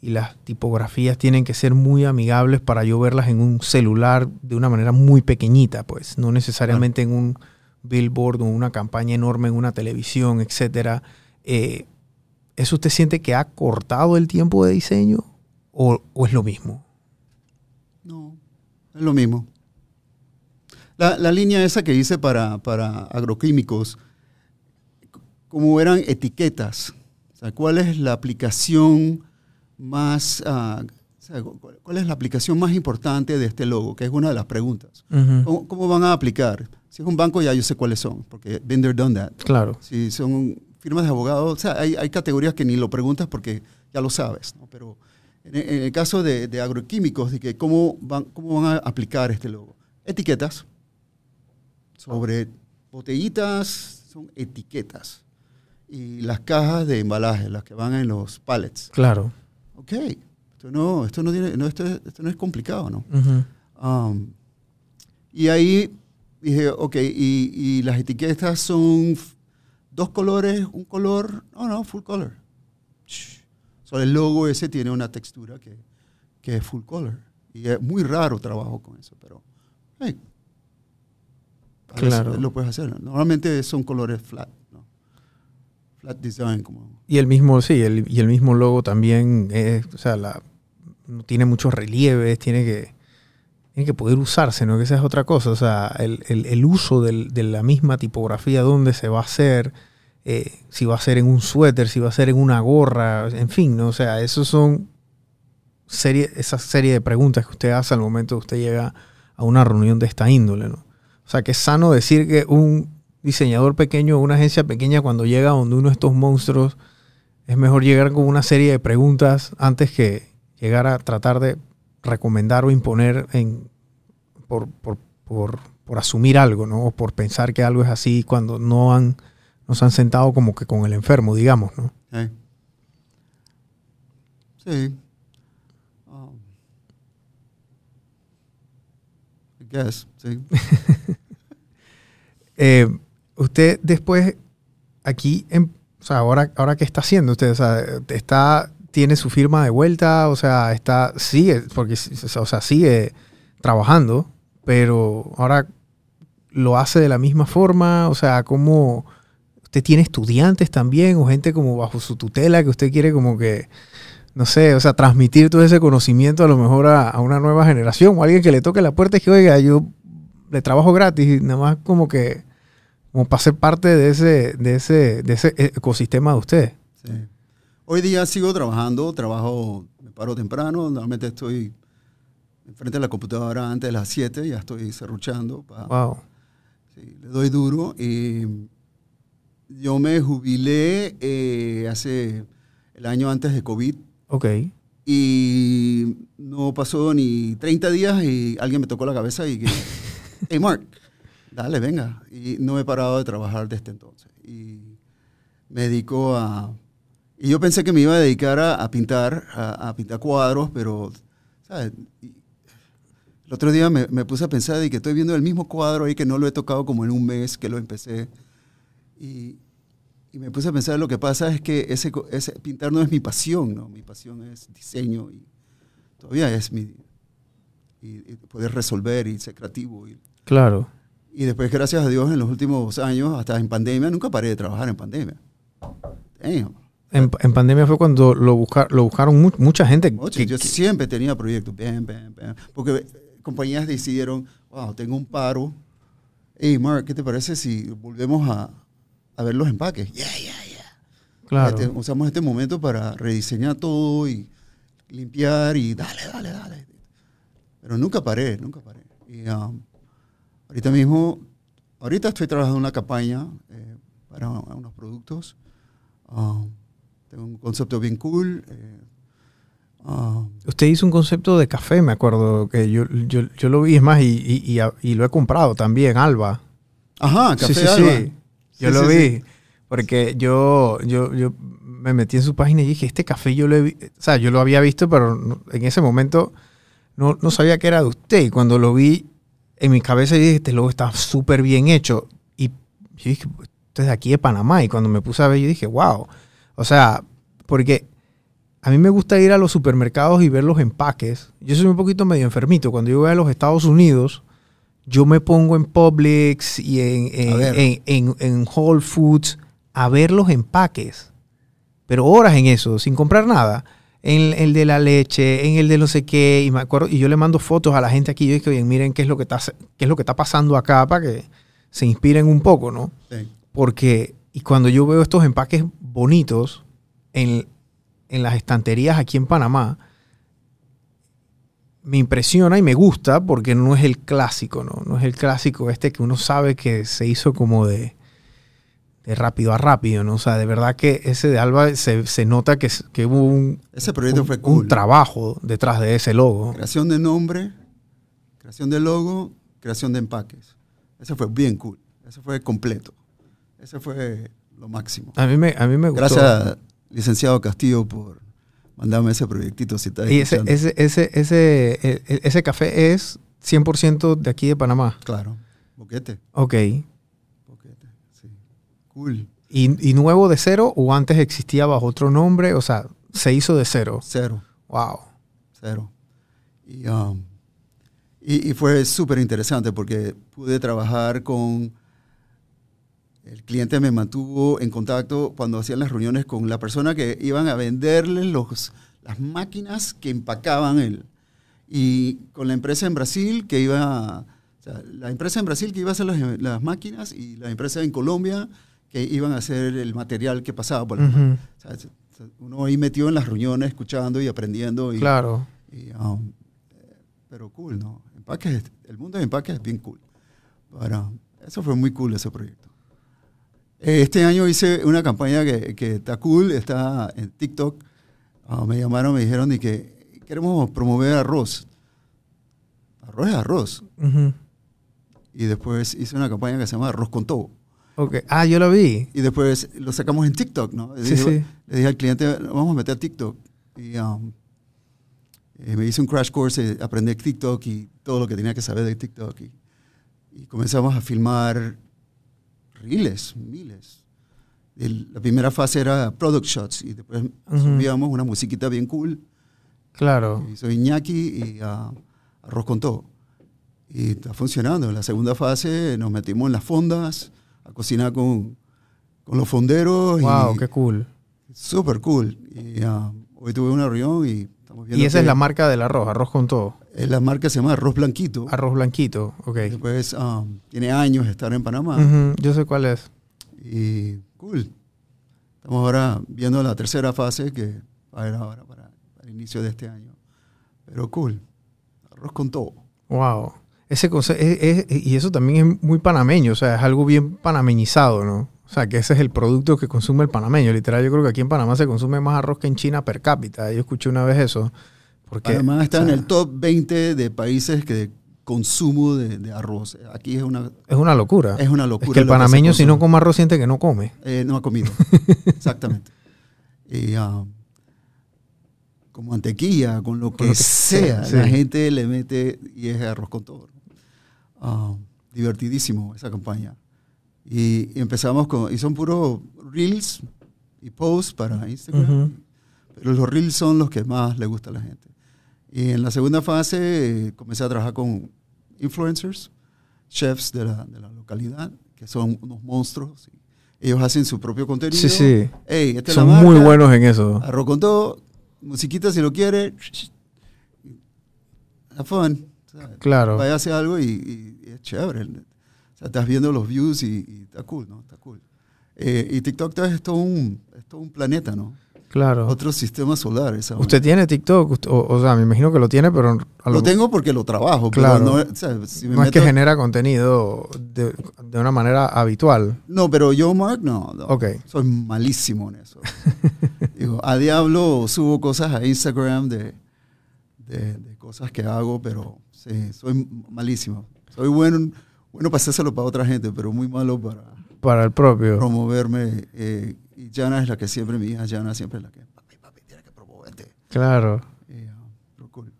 [SPEAKER 1] y las tipografías tienen que ser muy amigables para yo verlas en un celular de una manera muy pequeñita, pues, no necesariamente en un billboard o una campaña enorme en una televisión, etcétera. Eh, ¿Eso usted siente que ha cortado el tiempo de diseño o, es lo mismo?
[SPEAKER 2] No, es lo mismo. La, la línea esa que hice para, para agroquímicos, como eran etiquetas, ¿cuál es la aplicación más, cu- cuál es la aplicación más importante de este logo? Que es una de las preguntas.
[SPEAKER 1] Ujú.
[SPEAKER 2] ¿Cómo, cómo van a aplicar? Si es un banco ya yo sé cuáles son, porque been there, done that.
[SPEAKER 1] Claro.
[SPEAKER 2] Si son firmas de abogados, o sea, hay, hay categorías que ni lo preguntas porque ya lo sabes, ¿no? Pero en, en el caso de, de agroquímicos, de que cómo van, cómo van a aplicar este logo. Etiquetas sobre botellitas, son etiquetas. Y las cajas de embalaje, las que van en los pallets.
[SPEAKER 1] Claro.
[SPEAKER 2] Ok, esto no, esto no, tiene, no, esto, esto no es complicado, ¿no? Um, y ahí dije, ok, y, y las etiquetas son dos colores, un color, no, no, full color. So, el logo ese tiene una textura que, que es full color. Y es muy raro trabajo con eso, pero hey,
[SPEAKER 1] Claro.
[SPEAKER 2] lo puedes hacer. Normalmente son colores flat, ¿no? Flat design, como...
[SPEAKER 1] Y el mismo, sí, el, y el mismo logo también es, o sea, la, tiene muchos relieves, tiene que, tiene que poder usarse, ¿no? Que esa es otra cosa. O sea, el, el- el uso del- de la misma tipografía, dónde se va a hacer, eh, si va a ser en un suéter, si va a ser en una gorra, en fin, ¿no? O sea, esos son serie, esa serie de preguntas que usted hace al momento que usted llega a una reunión de esta índole, ¿no? O sea, que es sano decir que un diseñador pequeño una agencia pequeña cuando llega donde uno de estos monstruos es mejor llegar con una serie de preguntas antes que llegar a tratar de recomendar o imponer en, por, por, por, por asumir algo, ¿no? O por pensar que algo es así cuando no han, no se han sentado como que con el enfermo, digamos, ¿no?
[SPEAKER 2] Hey. Sí. Um, I guess, sí.
[SPEAKER 1] Eh, usted después, aquí, en, o sea, ahora, ahora qué está haciendo usted, o sea, está, tiene su firma de vuelta, o sea, está, sigue, porque, o sea, sigue trabajando, pero ahora lo hace de la misma forma, o sea, como usted tiene estudiantes también o gente como bajo su tutela que usted quiere como que, no sé, o sea, transmitir todo ese conocimiento a lo mejor a, a una nueva generación o alguien que le toque la puerta y que, oiga, yo le trabajo gratis y nada más como que, como para ser parte de ese, de ese, de ese ecosistema de usted.
[SPEAKER 2] sí. Hoy día sigo trabajando, trabajo, me paro temprano, normalmente estoy enfrente de la computadora antes de las 7, ya estoy cerruchando,
[SPEAKER 1] Wow.
[SPEAKER 2] sí, le doy duro. Y yo me jubilé eh, hace el año antes de COVID
[SPEAKER 1] Ok.
[SPEAKER 2] y no pasó ni 30 días y alguien me tocó la cabeza y que, hey Mark, dale, venga. Y no he parado de trabajar desde entonces. Y me dedico a... Y yo pensé que me iba a dedicar a, pintar, a, pintar cuadros, pero, ¿sabes? Y el otro día me, puse a pensar de que estoy viendo el mismo cuadro ahí que no lo he tocado como en un mes que lo empecé. Y, y me puse a pensar, lo que pasa es que ese, ese pintar no es mi pasión, ¿no? Mi pasión es diseño y todavía es mi... Y, y poder resolver y ser creativo. Y,
[SPEAKER 1] Claro.
[SPEAKER 2] Y después, gracias a Dios, en los últimos años, hasta en pandemia, nunca paré de trabajar en pandemia. Damn.
[SPEAKER 1] En, en pandemia fue cuando lo, buscar, lo buscaron mu- mucha gente.
[SPEAKER 2] Mucho.
[SPEAKER 1] que-
[SPEAKER 2] yo
[SPEAKER 1] que-
[SPEAKER 2] siempre tenía proyectos, bam, bam, bam. porque eh, compañías decidieron, wow, tengo un paro. Hey, Mark, ¿qué te parece si volvemos a, a ver los empaques? Yeah, yeah, yeah.
[SPEAKER 1] claro.
[SPEAKER 2] Este, usamos este momento para rediseñar todo y limpiar y dale, dale, dale. Pero nunca paré, nunca paré. Y um, ahorita mismo, ahorita estoy trabajando en una campaña eh, para unos productos. Um, tengo un concepto bien cool. eh, um,
[SPEAKER 1] Usted hizo un concepto de café, me acuerdo, que yo, yo, yo lo vi, es más, y, y, y a- y lo he comprado también, Alba.
[SPEAKER 2] ajá, café
[SPEAKER 1] sí, sí,
[SPEAKER 2] Alba.
[SPEAKER 1] sí. Yo lo vi. Porque yo, yo, yo me metí en su página y dije, este café yo lo he vi- O sea, yo lo había visto, pero en ese momento no, no sabía que era de usted. Y cuando lo vi en mi cabeza, dije, este logo está súper bien hecho. Y yo dije, usted es de aquí de Panamá. Y cuando me puse a ver, yo dije, wow. O sea, porque a mí me gusta ir a los supermercados y ver los empaques. Yo soy un poquito medio enfermito. Cuando yo voy a los Estados Unidos, yo me pongo en Publix y en, en- en- en Whole Foods a ver los empaques. Pero horas en eso, sin comprar nada. En el de la leche, en el de no sé qué. Y, me acuerdo, y yo le mando fotos a la gente aquí. Yo dije, oye, miren qué es lo que está, qué es lo que está pasando acá para que se inspiren un poco, ¿no?
[SPEAKER 2] Sí.
[SPEAKER 1] Porque, y cuando yo veo estos empaques bonitos en, en las estanterías aquí en Panamá, me impresiona y me gusta porque no es el clásico, ¿no? No es el clásico este que uno sabe que se hizo como de, de rápido a rápido, ¿no? O sea, de verdad que ese de Alba se, se nota que, que hubo un,
[SPEAKER 2] Ese proyecto
[SPEAKER 1] un-
[SPEAKER 2] fue
[SPEAKER 1] un
[SPEAKER 2] cool.
[SPEAKER 1] trabajo detrás de ese logo.
[SPEAKER 2] Creación de nombre, creación de logo, creación de empaques. Ese fue bien cool. Ese fue completo. Ese fue lo máximo.
[SPEAKER 1] A mí me, a mí me gustó.
[SPEAKER 2] Gracias, licenciado Castillo, por mandarme ese proyectito. Si estás
[SPEAKER 1] Y ese, ese, ese, ese, e- ese café es 100% de aquí de Panamá.
[SPEAKER 2] Claro, boquete,
[SPEAKER 1] Ok.
[SPEAKER 2] Cool,
[SPEAKER 1] ¿Y, y nuevo de cero o antes existía bajo otro nombre? O sea, se hizo de cero.
[SPEAKER 2] cero,
[SPEAKER 1] Wow.
[SPEAKER 2] cero. Y, um, y, y fue súper interesante porque pude trabajar con... El cliente me mantuvo en contacto cuando hacían las reuniones con la persona que iban a venderle los, las máquinas que empacaban el... Y con la empresa en Brasil que iba... o sea, la empresa en Brasil que iba a hacer las, las máquinas y la empresa en Colombia que iban a hacer el material que pasaba por las
[SPEAKER 1] Ujú.
[SPEAKER 2] máquinas. O sea, se- se- uno ahí metido en las reuniones, escuchando y aprendiendo. Y,
[SPEAKER 1] Claro.
[SPEAKER 2] y, um, pero cool, ¿no? Empaques, el mundo de empaques es bien cool. Pero, eso fue muy cool ese proyecto. Eh, Este año hice una campaña que, que está cool, está en TikTok. Ah, me llamaron, me dijeron y que queremos promover arroz. Arroz es arroz.
[SPEAKER 1] Ujú.
[SPEAKER 2] Y después hice una campaña que se llama Arroz con todo.
[SPEAKER 1] Ok. Ah, yo lo vi.
[SPEAKER 2] Y después lo sacamos en TikTok, ¿no? Le
[SPEAKER 1] Sí,
[SPEAKER 2] dije,
[SPEAKER 1] sí.
[SPEAKER 2] le dije al cliente, vamos a meter TikTok. Y um, eh, me hice un crash course, de aprender TikTok y todo lo que tenía que saber de TikTok. Y, y comenzamos a filmar reels, miles. El- la primera fase era product shots y después
[SPEAKER 1] Ujú.
[SPEAKER 2] subíamos una musiquita bien cool.
[SPEAKER 1] Claro.
[SPEAKER 2] Y soy Iñaki y ah, arroz con todo. Y está funcionando. En la segunda fase nos metimos en las fondas a cocinar con, con los fonderos.
[SPEAKER 1] Wow,
[SPEAKER 2] y
[SPEAKER 1] qué cool.
[SPEAKER 2] Súper cool. Y ah, hoy tuve una reunión y estamos viendo.
[SPEAKER 1] Y esa es la marca del arroz, arroz con todo.
[SPEAKER 2] es la marca se llama Arroz Blanquito.
[SPEAKER 1] Arroz blanquito. Ok.
[SPEAKER 2] Después ah, tiene años de estar en Panamá.
[SPEAKER 1] Ujú, Yo sé cuál es.
[SPEAKER 2] Y cool. Estamos ahora viendo la tercera fase que va a haber ahora para, para el inicio de este año. Pero cool. Arroz con todo.
[SPEAKER 1] Wow. Ese conce- es- es- y eso también es muy panameño, o sea, es algo bien panameñizado, ¿no? O sea, que ese es el producto que consume el panameño. Literal, yo creo que aquí en Panamá se consume más arroz que en China per cápita. Yo escuché una vez eso. Porque,
[SPEAKER 2] Panamá está
[SPEAKER 1] o sea,
[SPEAKER 2] en el top 20 de países que consumo de, de arroz. Aquí es una,
[SPEAKER 1] Es una locura.
[SPEAKER 2] es una
[SPEAKER 1] Es
[SPEAKER 2] locura.
[SPEAKER 1] que el panameño, si no come arroz, siente que no come.
[SPEAKER 2] Eh, no ha comido. Exactamente. Y, ah, con mantequilla, con lo que,
[SPEAKER 1] lo que
[SPEAKER 2] sea,
[SPEAKER 1] sea,
[SPEAKER 2] la
[SPEAKER 1] sí.
[SPEAKER 2] gente le mete y es arroz con todo. Ah, divertidísimo esa campaña. Y, y empezamos con, y son puros reels y posts para Instagram.
[SPEAKER 1] Ujú.
[SPEAKER 2] Pero los reels son los que más le gusta a la gente. Y en la segunda fase eh, comencé a trabajar con influencers, chefs de la, de la localidad, que son unos monstruos. Ellos hacen su propio contenido.
[SPEAKER 1] Sí, sí.
[SPEAKER 2] Esta es
[SPEAKER 1] Son
[SPEAKER 2] la
[SPEAKER 1] muy
[SPEAKER 2] marca,
[SPEAKER 1] buenos en eso.
[SPEAKER 2] Arroz con todo, musiquita si lo quiere. Have fun.
[SPEAKER 1] Claro.
[SPEAKER 2] Vaya a hacer algo y, y- es chévere. O sea, estás viendo los views y, y está cool, ¿no? Está cool. Eh, y TikTok es todo, un, es todo un planeta, ¿no?
[SPEAKER 1] Claro.
[SPEAKER 2] Otro sistema solar. esa
[SPEAKER 1] ¿Usted tiene TikTok? O, o sea, me imagino que lo tiene, pero a
[SPEAKER 2] Lo tengo porque lo trabajo,
[SPEAKER 1] Claro.
[SPEAKER 2] pero no, o sea, si me
[SPEAKER 1] no es que genera contenido de, de una manera habitual.
[SPEAKER 2] No, pero yo, Mark, no. no.
[SPEAKER 1] Ok.
[SPEAKER 2] Soy malísimo en eso. Digo, a diablo subo cosas a Instagram de, de, de cosas que hago, pero sí, soy malísimo. Soy bueno, bueno para hacérselo para otra gente, pero muy malo para
[SPEAKER 1] Para el propio.
[SPEAKER 2] promoverme. eh, y Jana es la que siempre, mi hija Jana siempre es la que, papi, papi, tienes que promoverte.
[SPEAKER 1] Claro.
[SPEAKER 2] Pero cool.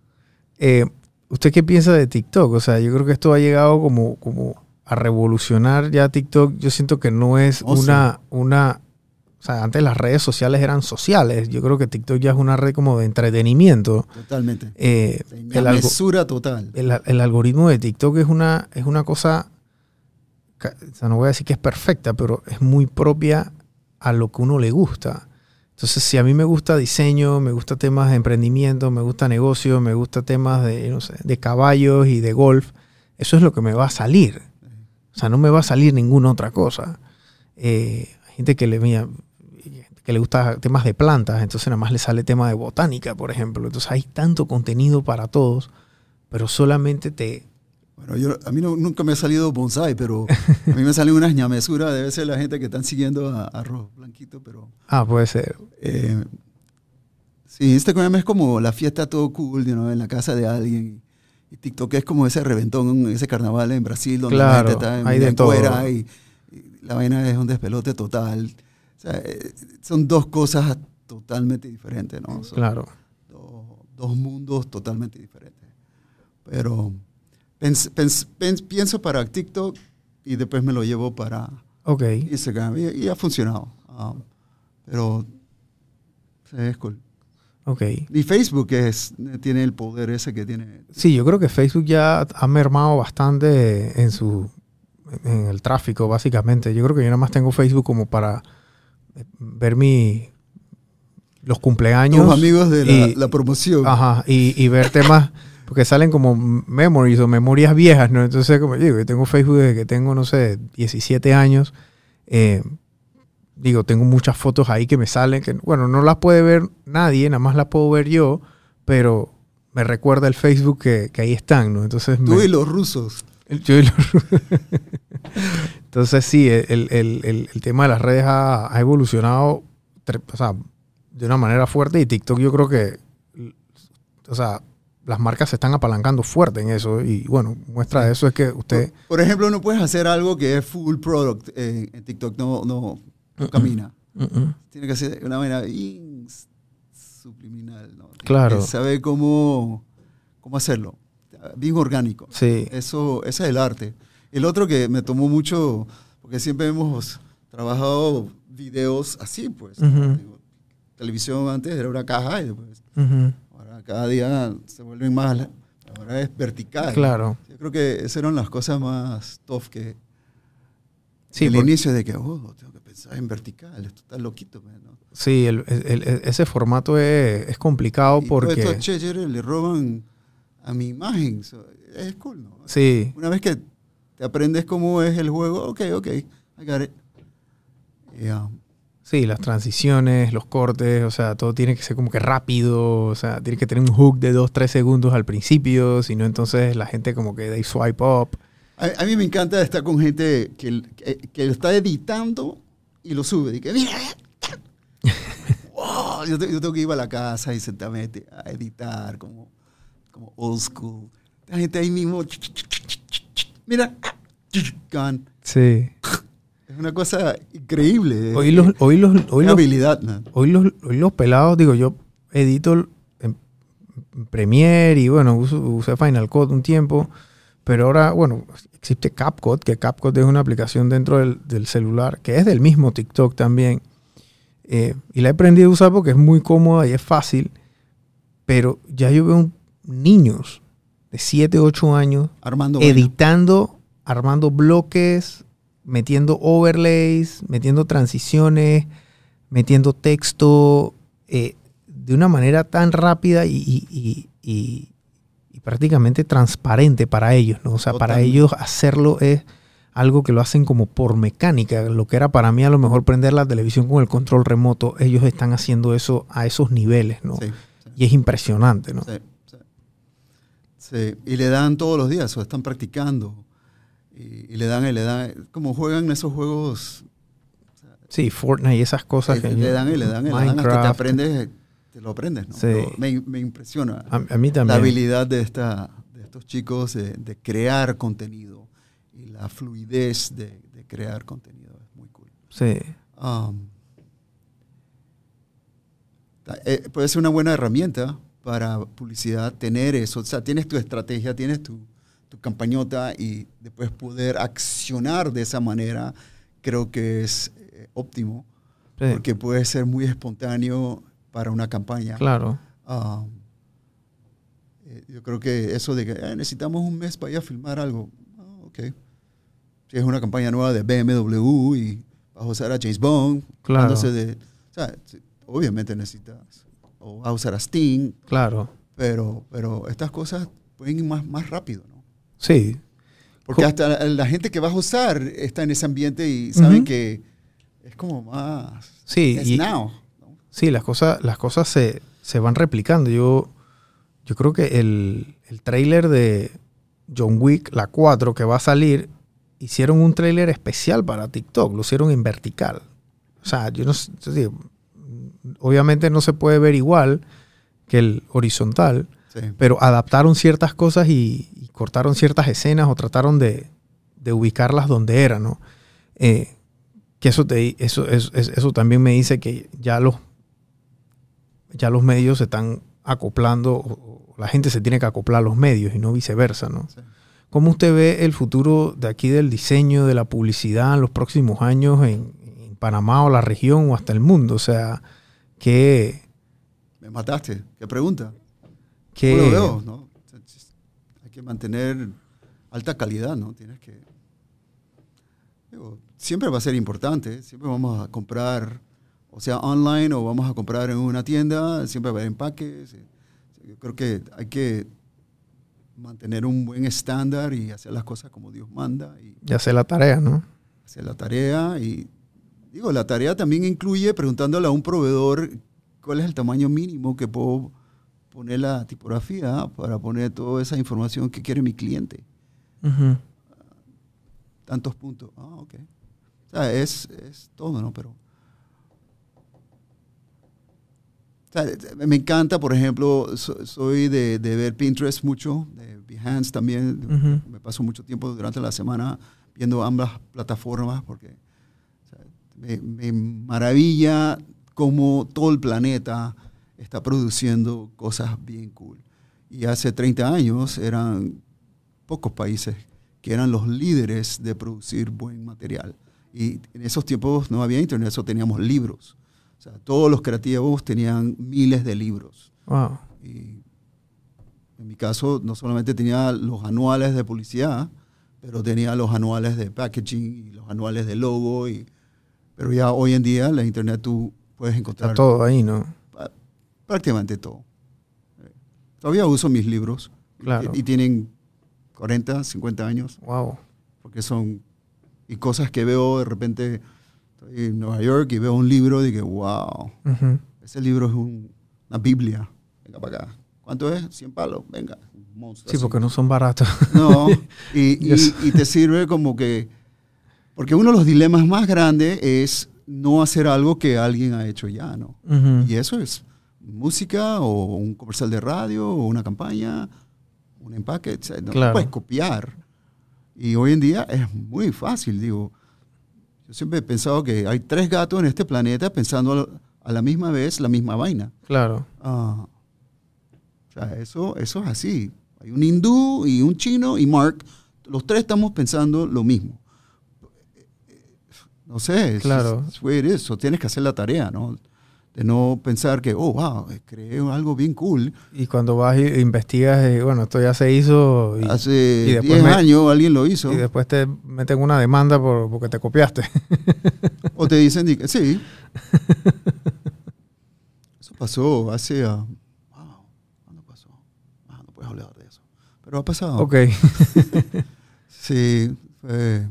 [SPEAKER 1] Eh, ¿Usted qué piensa de TikTok? O sea, yo creo que esto ha llegado como, como a revolucionar ya TikTok. Yo siento que no es
[SPEAKER 2] Oh, sí.
[SPEAKER 1] una, una... sea, antes las redes sociales eran sociales. Yo creo que TikTok ya es una red como de entretenimiento.
[SPEAKER 2] Totalmente.
[SPEAKER 1] Eh, el, algo-
[SPEAKER 2] mesura total.
[SPEAKER 1] el, el algoritmo de TikTok es una, es una cosa, o sea, no voy a decir que es perfecta, pero es muy propia a lo que uno le gusta. Entonces, si a mí me gusta diseño, me gusta temas de emprendimiento, me gusta negocio, me gusta temas de, no sé, de caballos y de golf, eso es lo que me va a salir. O sea, no me va a salir ninguna otra cosa. Eh, hay gente que le, mira, que le gusta temas de plantas, entonces nada más le sale tema de botánica, por ejemplo. Entonces hay tanto contenido para todos, pero solamente te...
[SPEAKER 2] Bueno, yo, a mí no- nunca me ha salido bonsai, pero a mí me salen unas ñamesuras. Debe ser la gente que están siguiendo a Arroz Blanquito, pero
[SPEAKER 1] Ah, puede ser.
[SPEAKER 2] eh, sí, Instagram es como la fiesta todo cool, know, en la casa de alguien. Y TikTok es como ese reventón, ese carnaval en Brasil donde
[SPEAKER 1] Claro,
[SPEAKER 2] la gente está en,
[SPEAKER 1] hay de
[SPEAKER 2] en
[SPEAKER 1] todo.
[SPEAKER 2] cuera y, y la vaina es un despelote total. O sea, eh, son dos cosas totalmente diferentes, ¿no? Son
[SPEAKER 1] Claro.
[SPEAKER 2] dos, dos mundos totalmente diferentes. Pero pens- pens- pens- pienso para TikTok y después me lo llevo para. Instagram y, y ha funcionado. Um, pero es cool.
[SPEAKER 1] Ok.
[SPEAKER 2] Y Facebook es, tiene el poder ese que tiene.
[SPEAKER 1] Sí, yo creo que Facebook ya ha mermado bastante en su en el tráfico, básicamente. Yo creo que yo nada más tengo Facebook como para ver mi los cumpleaños.
[SPEAKER 2] Los amigos de la,
[SPEAKER 1] y-
[SPEAKER 2] la promoción.
[SPEAKER 1] Ajá, y, y ver temas, porque salen como memories o memorias viejas, ¿no? Entonces, como digo, yo tengo Facebook desde que tengo, no sé, 17 años. Eh, digo, tengo muchas fotos ahí que me salen, que, bueno, no las puede ver nadie, nada más las puedo ver yo, pero me recuerda el Facebook que, que ahí están, ¿no? Entonces,
[SPEAKER 2] Tú
[SPEAKER 1] me-
[SPEAKER 2] y los rusos.
[SPEAKER 1] El- yo y los- Entonces sí, el, el- el- el tema de las redes ha, ha evolucionado o sea, de una manera fuerte y TikTok yo creo que, o sea, las marcas se están apalancando fuerte en eso y bueno, muestra de eso es que usted...
[SPEAKER 2] Por, por ejemplo, no puedes hacer algo que es full product en, en TikTok. No, no, camina. Tiene que ser una manera subliminal. ¿no?
[SPEAKER 1] Claro.
[SPEAKER 2] saber cómo, cómo hacerlo. Bien orgánico.
[SPEAKER 1] Sí,
[SPEAKER 2] Eso, ese es el arte. El otro que me tomó mucho, porque siempre hemos trabajado videos así, pues.
[SPEAKER 1] Ujú.
[SPEAKER 2] Digo, televisión antes era una caja y después,
[SPEAKER 1] Ujú.
[SPEAKER 2] ahora cada día se vuelven más, ahora es vertical.
[SPEAKER 1] claro.
[SPEAKER 2] Yo creo que esas eran las cosas más tough que
[SPEAKER 1] Sí,
[SPEAKER 2] el
[SPEAKER 1] porque-
[SPEAKER 2] inicio de que, oh, tengo que pensar en vertical, esto está loquito. man, ¿no?
[SPEAKER 1] sí el- el- el- ese formato es, es complicado
[SPEAKER 2] Y todo
[SPEAKER 1] porque...
[SPEAKER 2] estos chécheres le roban a mi imagen. so, es cool, ¿no?
[SPEAKER 1] Sí,
[SPEAKER 2] Una vez que te aprendes cómo es el juego, ok, ok, I got it. Yeah.
[SPEAKER 1] Sí, las transiciones, los cortes, o sea, todo tiene que ser como que rápido, o sea, tiene que tener un hook de 2, 3 segundos al principio, si no entonces la gente como que they swipe up.
[SPEAKER 2] A, a mí me encanta estar con gente que, que, que lo está editando y lo sube. Y que, mira, wow, yo, yo tengo que ir a la casa y sentarme a editar como, como old school. La gente ahí mismo, mira, gone.
[SPEAKER 1] Sí.
[SPEAKER 2] Es una cosa increíble.
[SPEAKER 1] Hoy los, hoy los, hoy los,
[SPEAKER 2] habilidad, man.
[SPEAKER 1] hoy los, hoy los pelados, digo, yo edito en Premiere y bueno, uso- usé Final Cut un tiempo, pero ahora, bueno, existe CapCut, que CapCut es una aplicación dentro del, del celular, que es del mismo TikTok también. Eh, y la he aprendido a usar porque es muy cómoda y es fácil, pero ya yo veo un- niños de 7, 8 años
[SPEAKER 2] Armando.
[SPEAKER 1] editando, armando bloques, metiendo overlays, metiendo transiciones, metiendo texto eh, de una manera tan rápida y, y- y- y prácticamente transparente para ellos, ¿no? O sea, para ellos hacerlo es algo que lo hacen como por mecánica. Lo que era para mí a lo mejor prender la televisión con el control remoto, ellos están haciendo eso a esos niveles, ¿no?
[SPEAKER 2] Sí, sí,
[SPEAKER 1] Y es impresionante, ¿no?
[SPEAKER 2] sí, sí. Y le dan todos los días, o están practicando. Y, y le dan, y le dan, como juegan esos juegos,
[SPEAKER 1] Sí, Fortnite y esas cosas que
[SPEAKER 2] le dan y le dan y le dan hasta te
[SPEAKER 1] Minecraft.
[SPEAKER 2] aprendes, te lo aprendes, ¿no?
[SPEAKER 1] Sí.
[SPEAKER 2] Me, me impresiona
[SPEAKER 1] A, a mí
[SPEAKER 2] la
[SPEAKER 1] también.
[SPEAKER 2] habilidad de, esta, de estos chicos de, de crear contenido y la fluidez de, de crear contenido. Es muy cool.
[SPEAKER 1] Sí.
[SPEAKER 2] Um, eh, puede ser una buena herramienta para publicidad tener eso. O sea, tienes tu estrategia, tienes tu, tu campañota y después poder accionar de esa manera, creo que es eh, óptimo,
[SPEAKER 1] sí,
[SPEAKER 2] porque puede ser muy espontáneo para una campaña.
[SPEAKER 1] Claro.
[SPEAKER 2] Um, eh, yo creo que eso de que "Eh, necesitamos un mes para ir a filmar algo, ah, ok. Si es una campaña nueva de BMW y vas a usar a James Bond,
[SPEAKER 1] Claro.
[SPEAKER 2] dándose de, o sea, sí, obviamente necesitas, o a usar a Sting,
[SPEAKER 1] Claro.
[SPEAKER 2] pero, pero estas cosas pueden ir más, más rápido, ¿no?
[SPEAKER 1] Sí.
[SPEAKER 2] Porque
[SPEAKER 1] Co-
[SPEAKER 2] hasta la, la gente que vas a usar está en ese ambiente y saben que es como más,
[SPEAKER 1] Sí, y-
[SPEAKER 2] now. ¿no?
[SPEAKER 1] Sí, las cosas, las cosas se, se van replicando. Yo, yo creo que el, el tráiler de John Wick, la 4, que va a salir, hicieron un tráiler especial para TikTok, lo hicieron en vertical. O sea, yo no sé, obviamente no se puede ver igual que el horizontal,
[SPEAKER 2] Sí.
[SPEAKER 1] pero adaptaron ciertas cosas y, y cortaron ciertas escenas o trataron de, de ubicarlas donde eran, ¿no? Eh, que eso, te, eso, eso, eso también me dice que ya los, ya los medios se están acoplando, o la gente se tiene que acoplar a los medios y no viceversa, ¿no?
[SPEAKER 2] Sí.
[SPEAKER 1] ¿Cómo usted ve el futuro de aquí del diseño, de la publicidad en los próximos años en, en Panamá o la región o hasta el mundo? O sea, ¿qué,
[SPEAKER 2] Me mataste. ¿Qué pregunta?
[SPEAKER 1] qué-
[SPEAKER 2] lo veo, ¿no? Hay que mantener alta calidad, ¿no? Tienes que... digo, siempre va a ser importante, siempre vamos a comprar, o sea, online o vamos a comprar en una tienda, siempre va a haber empaques. Yo creo que hay que mantener un buen estándar y hacer las cosas como Dios manda y
[SPEAKER 1] sé la tarea, ¿no?
[SPEAKER 2] hacer la tarea. Y digo, la tarea también incluye preguntándole a un proveedor cuál es el tamaño mínimo que puedo poner la tipografía para poner toda esa información que quiere mi cliente. Tantos puntos. Ah, ok. O sea, es, es todo, ¿no? Pero. o sea, me encanta, por ejemplo, so- soy de, de ver Pinterest mucho, de Behance también. Me paso mucho tiempo durante la semana viendo ambas plataformas porque me, me maravilla cómo todo el planeta está produciendo cosas bien cool. Y hace 30 años eran pocos países que eran los líderes de producir buen material. Y en esos tiempos no había internet, eso teníamos libros. O sea, todos los creativos tenían miles de libros.
[SPEAKER 1] Wow.
[SPEAKER 2] Y en mi caso, no solamente tenía los anuales de publicidad, pero tenía los anuales de packaging y los anuales de logo. Y, pero ya hoy en día, la internet tú puedes encontrar
[SPEAKER 1] Está todo ahí, ¿no?
[SPEAKER 2] prácticamente todo. Todavía uso mis libros
[SPEAKER 1] Claro.
[SPEAKER 2] y, y tienen 40, 50 años,
[SPEAKER 1] Wow.
[SPEAKER 2] porque son y cosas que veo de repente. Estoy en Nueva York y veo un libro y digo, wow,
[SPEAKER 1] Ujú.
[SPEAKER 2] ese libro es un- una Biblia. Venga para acá. ¿Cuánto es? 100 palos. Venga. un monstruo
[SPEAKER 1] Sí,
[SPEAKER 2] así.
[SPEAKER 1] porque no son baratos.
[SPEAKER 2] No. Y, y- y te sirve como que. Porque uno de los dilemas más grandes es no hacer algo que alguien ha hecho ya, ¿no? Y eso es música o un comercial de radio o una campaña, un empaque. sea, no
[SPEAKER 1] Claro.
[SPEAKER 2] puedes copiar. Y hoy en día es muy fácil, digo. Yo siempre he pensado que hay tres gatos en este planeta pensando a la misma vez la misma vaina.
[SPEAKER 1] Claro.
[SPEAKER 2] Ah, o sea, eso, eso es así. Hay un hindú y un chino y Mark. Los tres estamos pensando lo mismo. No sé,
[SPEAKER 1] Claro.
[SPEAKER 2] es- es. So, tienes que hacer la tarea, ¿no? de no pensar que, oh, wow, creé algo bien cool.
[SPEAKER 1] Y cuando vas e investigas, eh, bueno, esto ya se hizo. Y,
[SPEAKER 2] Hace 10 años alguien lo hizo.
[SPEAKER 1] Y después te meten una demanda por, porque te copiaste.
[SPEAKER 2] o te dicen, sí. Eso pasó hace... Uh, wow, ¿cuándo pasó? Ah, no puedes hablar de eso. Pero ha pasado.
[SPEAKER 1] Ok.
[SPEAKER 2] sí, fue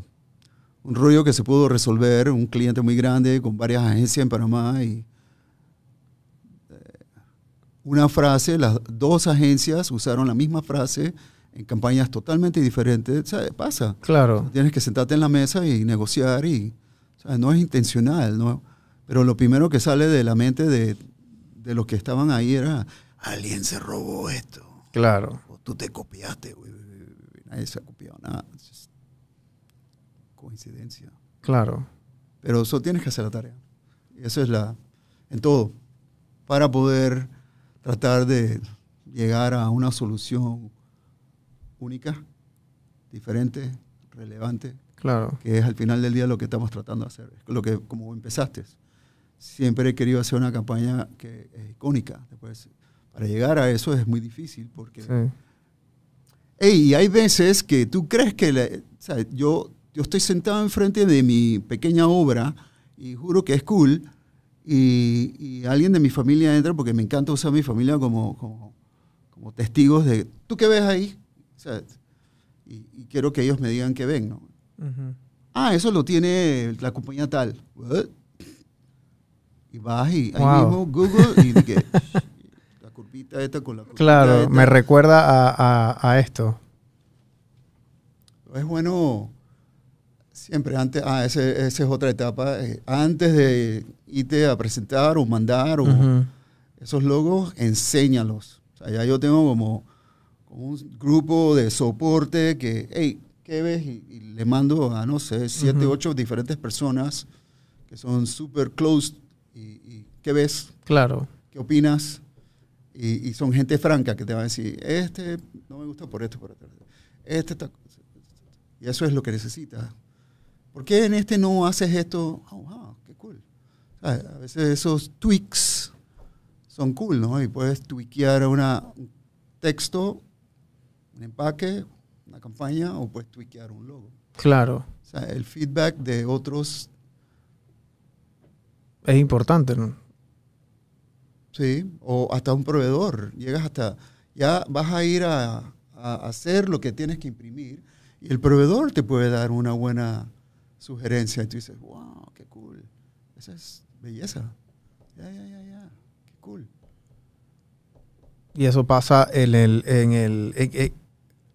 [SPEAKER 2] un rollo que se pudo resolver, un cliente muy grande con varias agencias en Panamá y una frase, las dos agencias usaron la misma frase en campañas totalmente diferentes. Pasa.
[SPEAKER 1] Claro.
[SPEAKER 2] Tienes que sentarte en la mesa y negociar y no es intencional, ¿no? Pero lo primero que sale de la mente de, de los que estaban ahí era, alguien se robó esto.
[SPEAKER 1] Claro.
[SPEAKER 2] O tú te copiaste. Nadie se ha copiado nada. Coincidencia.
[SPEAKER 1] Claro.
[SPEAKER 2] Pero eso tienes que hacer la tarea. Y eso es la, en todo, para poder tratar de llegar a una solución única, diferente, relevante.
[SPEAKER 1] Claro.
[SPEAKER 2] Que es al final del día lo que estamos tratando de hacer. Lo que, como empezaste, siempre he querido hacer una campaña que es icónica. Después, para llegar a eso es muy difícil porque... Sí. y hay veces que tú crees que... yo, yo estoy sentado enfrente de mi pequeña obra y juro que es cool, y, alguien de mi familia entra porque me encanta usar a mi familia como, como, testigos de, ¿tú qué ves ahí? y, quiero que ellos me digan qué ven, ¿no? Ah, eso lo tiene la compañía tal. Y vas y ahí mismo Google y que la curvita esta con la curvita
[SPEAKER 1] Claro, me recuerda a, a, a esto.
[SPEAKER 2] Es bueno Siempre antes, ah, esa es otra etapa. Eh, antes de irte a presentar o mandar o esos logos, enséñalos. O sea, ya yo tengo como, un grupo de soporte que, hey, ¿qué ves? Y, le mando a, no sé, siete, ocho diferentes personas que son súper close. Y, ¿Qué ves?
[SPEAKER 1] Claro.
[SPEAKER 2] ¿Qué opinas? Y, son gente franca que te va a decir, este no me gusta por esto, por esto. Este está... Y eso es lo que necesitas. ¿Por qué en este no haces esto? Oh, wow, qué cool. A veces esos tweaks son cool, ¿no? Y puedes tweakear una, un texto, un empaque, una campaña, o puedes tweakear un logo.
[SPEAKER 1] Claro.
[SPEAKER 2] O sea, el feedback de otros...
[SPEAKER 1] Es importante, ¿no?
[SPEAKER 2] Sí, o hasta un proveedor. Llegas hasta... Ya vas a ir a, a hacer lo que tienes que imprimir y el proveedor te puede dar una buena sugerencia y tú dices, wow, qué cool. Esa es belleza. Ya, ya, ya, ya. Qué cool.
[SPEAKER 1] Y eso pasa en el... En el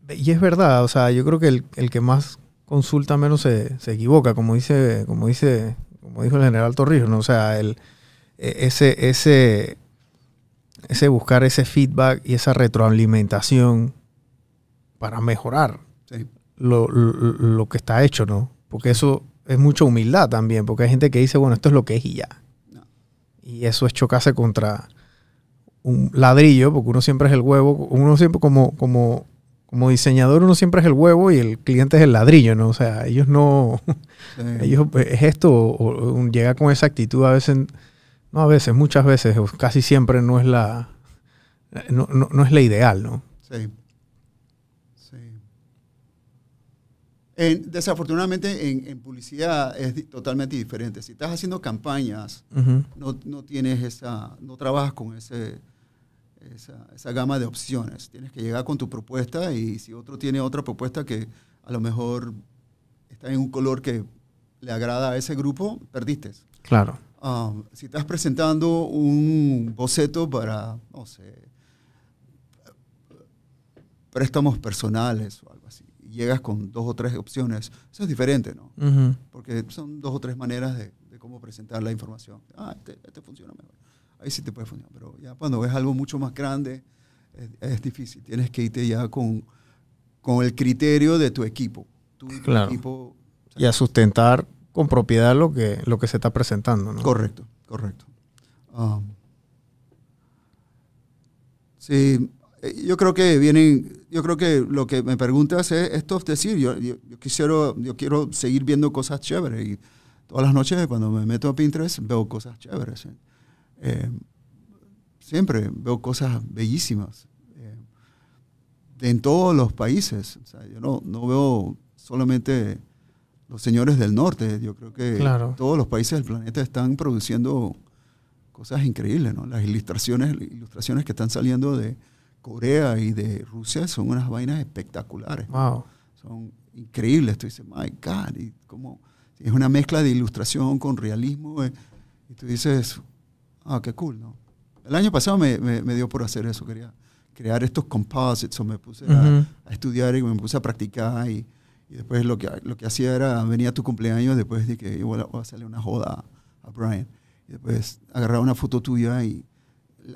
[SPEAKER 1] y es verdad, o sea, yo creo que el, el que más consulta menos se, se, equivoca, como dice, como dice, como dijo el general Torrijos, ¿no? O sea, el, e, ese, ese, ese buscar ese feedback y esa retroalimentación para mejorar lo, lo, lo, que está hecho, ¿no? Porque eso es mucha humildad también, porque hay gente que dice, bueno, esto es lo que es y ya. Y eso es chocarse contra un ladrillo, porque uno siempre es el huevo, uno siempre como, como, como diseñador, uno siempre es el huevo y el cliente es el ladrillo, ¿no? O sea, ellos no, ellos pues, es esto, o, llega con esa actitud a veces, no a veces, muchas veces, casi siempre no es la, no, no es la ideal, ¿no?
[SPEAKER 2] Sí. Desafortunadamente en, publicidad es totalmente diferente. Si estás haciendo campañas, no, no, tienes esa, no trabajas con ese, esa, esa, gama de opciones. Tienes que llegar con tu propuesta y si otro tiene otra propuesta que a lo mejor está en un color que le agrada a ese grupo, perdiste.
[SPEAKER 1] Claro.
[SPEAKER 2] Um, si estás presentando un boceto para, no sé, préstamos personales o llegas con dos o tres opciones, eso es diferente, ¿no? Porque son dos o tres maneras de, cómo presentar la información. Ah, este, este, funciona mejor. Ahí sí te puede funcionar, pero ya cuando ves algo mucho más grande, es, difícil. Tienes que irte ya con, con el criterio de tu equipo. Tu,
[SPEAKER 1] claro. equipo, y a sustentar con propiedad lo que, lo que se está presentando, ¿no?
[SPEAKER 2] Correcto, correcto. Um, sí, yo creo que vienen, yo creo que lo que me preguntas es esto es decir, yo, yo, quisiera, yo quiero seguir viendo cosas chéveres y todas las noches cuando me meto a Pinterest veo cosas chéveres. eh, siempre veo cosas bellísimas eh, en todos los países. O sea, yo no, no veo solamente los señores del norte. Yo creo que
[SPEAKER 1] Claro.
[SPEAKER 2] todos los países del planeta están produciendo cosas increíbles, ¿no? Las ilustraciones, ilustraciones que están saliendo de Corea y de Rusia son unas vainas espectaculares.
[SPEAKER 1] Wow.
[SPEAKER 2] Son increíbles. Tú dices, my God, y cómo es una mezcla de ilustración con realismo. eh, y tú dices, ah, qué cool, ¿no? El año pasado me, me- me dio por hacer eso, quería crear estos composites, o me puse a,
[SPEAKER 1] Ujú.
[SPEAKER 2] a estudiar y me puse a practicar y, y después lo que, lo que hacía era, venía tu cumpleaños, después de que igual voy a hacerle una joda a, a Brian. Y después agarraba una foto tuya y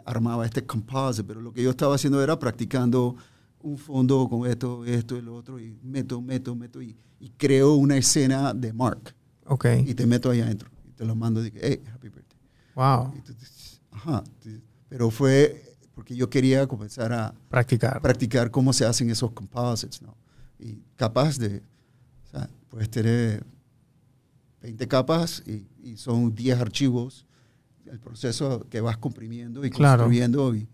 [SPEAKER 2] armaba este composite, pero lo que yo estaba haciendo era practicando un fondo con esto, esto lo otro, y meto, meto, meto, y, y creo una escena de Mark,
[SPEAKER 1] Ok.
[SPEAKER 2] y te meto ahí adentro, y te lo mando, y digo, hey, happy birthday.
[SPEAKER 1] Wow.
[SPEAKER 2] Tú ajá, pero fue porque yo quería comenzar a
[SPEAKER 1] Practicar.
[SPEAKER 2] practicar cómo se hacen esos composites, ¿no? Y capaz de, o sea, puedes tener 20 capas y, y son 10 archivos, el proceso que vas comprimiendo y
[SPEAKER 1] Claro.
[SPEAKER 2] construyendo y un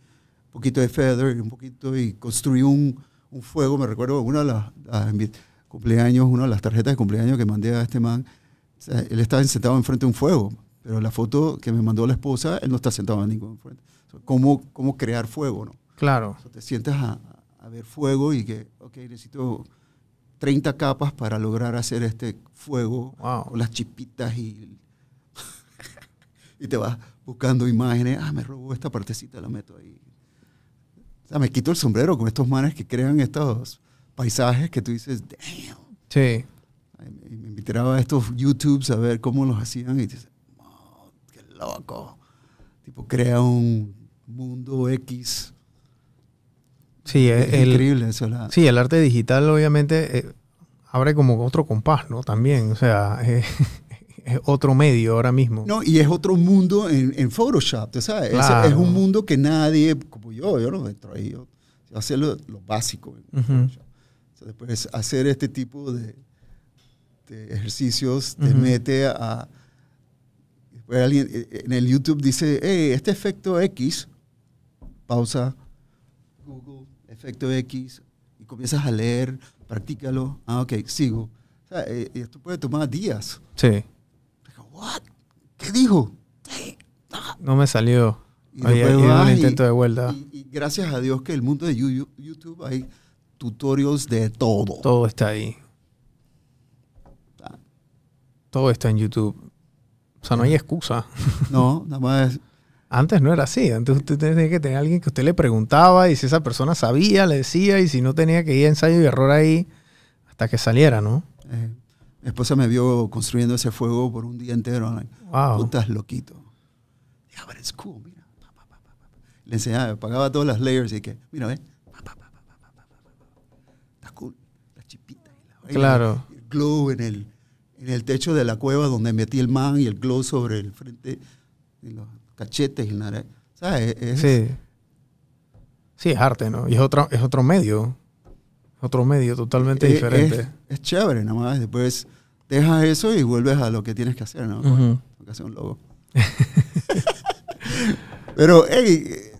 [SPEAKER 2] poquito de feather y un poquito y construí un, un fuego, me recuerdo una de las, las invi- cumpleaños, una de las tarjetas de cumpleaños que mandé a este man, o sea, él estaba sentado enfrente de un fuego, pero la foto que me mandó la esposa, él no está sentado en ningún frente. O sea, ¿Cómo, cómo crear fuego, no?
[SPEAKER 1] Claro.
[SPEAKER 2] O sea, te sientas a, a ver fuego y que, ok, necesito 30 capas para lograr hacer este fuego
[SPEAKER 1] Wow.
[SPEAKER 2] con las chipitas y, y te vas buscando imágenes. Ah, me robó esta partecita, la meto ahí. O sea, me quito el sombrero con estos manes que crean estos paisajes que tú dices, damn.
[SPEAKER 1] Sí.
[SPEAKER 2] Me, invitaba a estos YouTubes a ver cómo los hacían y dices, oh, qué loco. Tipo, crea un mundo X.
[SPEAKER 1] Sí,
[SPEAKER 2] Es,
[SPEAKER 1] el,
[SPEAKER 2] increíble eso. La,
[SPEAKER 1] sí, el arte digital obviamente eh, abre como otro compás, ¿no? También, o sea, es, es otro medio ahora mismo.
[SPEAKER 2] No, y es otro mundo en, en Photoshop, ¿tú sabes? Es-
[SPEAKER 1] Claro.
[SPEAKER 2] Es, un mundo que nadie, como yo, yo no entro ahí, yo, yo hacer lo, lo básico en
[SPEAKER 1] Ujú.
[SPEAKER 2] Photoshop. O sea, después hacer este tipo de, de ejercicios te
[SPEAKER 1] Ujú.
[SPEAKER 2] mete a... Después alguien eh, en el YouTube dice, hey, este efecto X, pausa, Google, efecto X, y comienzas a leer, practícalo, ah, ok, sigo. O sea, eh, y esto puede tomar días.
[SPEAKER 1] Sí.
[SPEAKER 2] What? ¿Qué dijo?
[SPEAKER 1] No me salió.
[SPEAKER 2] Y vas
[SPEAKER 1] un
[SPEAKER 2] y-
[SPEAKER 1] intento de vuelta.
[SPEAKER 2] Y, y gracias a Dios que el mundo de YouTube hay tutorials de todo.
[SPEAKER 1] Todo está ahí.
[SPEAKER 2] Ah,
[SPEAKER 1] Todo está en YouTube. O sea, no hay excusa.
[SPEAKER 2] No, nada más.
[SPEAKER 1] Antes no era así. Antes usted tenía que tener a alguien que usted le preguntaba y si esa persona sabía, le decía y si no tenía que ir a ensayo y error ahí hasta que saliera, ¿no?
[SPEAKER 2] eh, mi esposa me vio construyendo ese fuego por un día entero. Like,
[SPEAKER 1] wow.
[SPEAKER 2] Putas loquito. Yeah, but it's cool, mira. Pa, pa, pa, Le enseñaba, apagaba todas las layers y que, mira, ve. Está cool. La chipita y la vaina.
[SPEAKER 1] Claro.
[SPEAKER 2] El glow en el, en el techo de la cueva donde metí el man y el glow sobre el frente, y los cachetes y nada. ¿Sabes?
[SPEAKER 1] Sí. Sí, es arte, ¿no? Y es otro, es otro medio. Otro medio totalmente
[SPEAKER 2] es-
[SPEAKER 1] diferente.
[SPEAKER 2] Es, es chévere, nada más. Después dejas eso y vuelves a lo que tienes que hacer, ¿no?
[SPEAKER 1] Ujú.
[SPEAKER 2] Tengo que hacer un logo. Pero, hey, eh,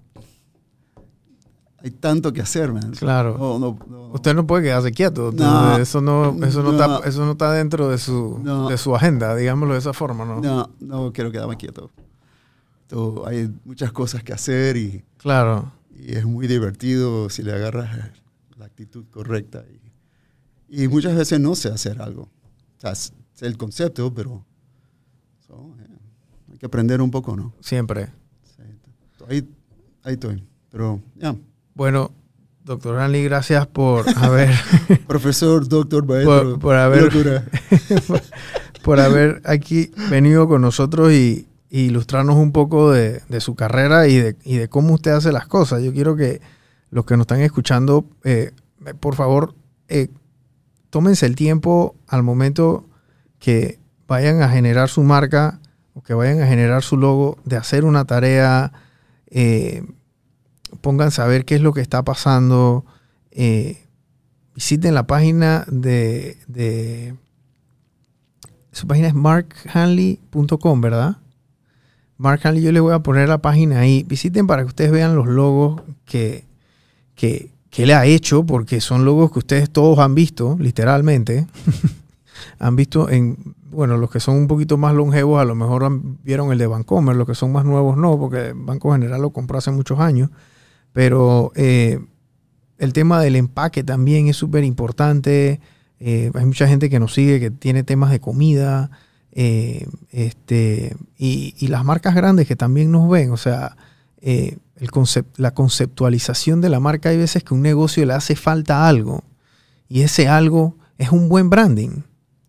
[SPEAKER 2] hay tanto que hacer, man.
[SPEAKER 1] Claro.
[SPEAKER 2] No, no, no.
[SPEAKER 1] Usted no puede quedarse quieto. Eso, no, eso, no. Está, eso no está dentro de su, de su agenda, digámoslo de esa forma, ¿no?
[SPEAKER 2] No, no quiero quedarme quieto. Esto, hay muchas cosas que hacer y,
[SPEAKER 1] Claro.
[SPEAKER 2] y es muy divertido si le agarras actitud correcta. Y, y muchas veces no sé hacer algo. O sea, sé el concepto, pero so, eh, hay que aprender un poco, ¿no?
[SPEAKER 1] Siempre.
[SPEAKER 2] Sí, ahí, ahí estoy. Pero, ya.
[SPEAKER 1] Bueno, doctor Hanley, gracias por haber,
[SPEAKER 2] Profesor, doctor, maestro.
[SPEAKER 1] por, por haber,
[SPEAKER 2] locura.
[SPEAKER 1] por haber aquí venido con nosotros y, y ilustrarnos un poco de, de su carrera y de, y de cómo usted hace las cosas. Yo quiero que los que nos están escuchando, eh, por favor, eh, tómense el tiempo al momento que vayan a generar su marca o que vayan a generar su logo de hacer una tarea. eh, pónganse a ver qué es lo que está pasando. eh, visiten la página de, Su página es markhanley.com, ¿verdad? Mark Hanley, yo les voy a poner la página ahí. Visiten para que ustedes vean los logos que, que, que él ha hecho, porque son logos que ustedes todos han visto, literalmente. han visto en, bueno, los que son un poquito más longevos a lo mejor vieron el de Vancomer, los que son más nuevos no, porque Banco General lo compró hace muchos años. Pero eh, el tema del empaque también es súper importante. Eh, hay mucha gente que nos sigue que tiene temas de comida. Eh, este, y, las marcas grandes que también nos ven. O sea, la conceptualización de la marca, hay veces que un negocio le hace falta algo. Y ese algo es un buen branding.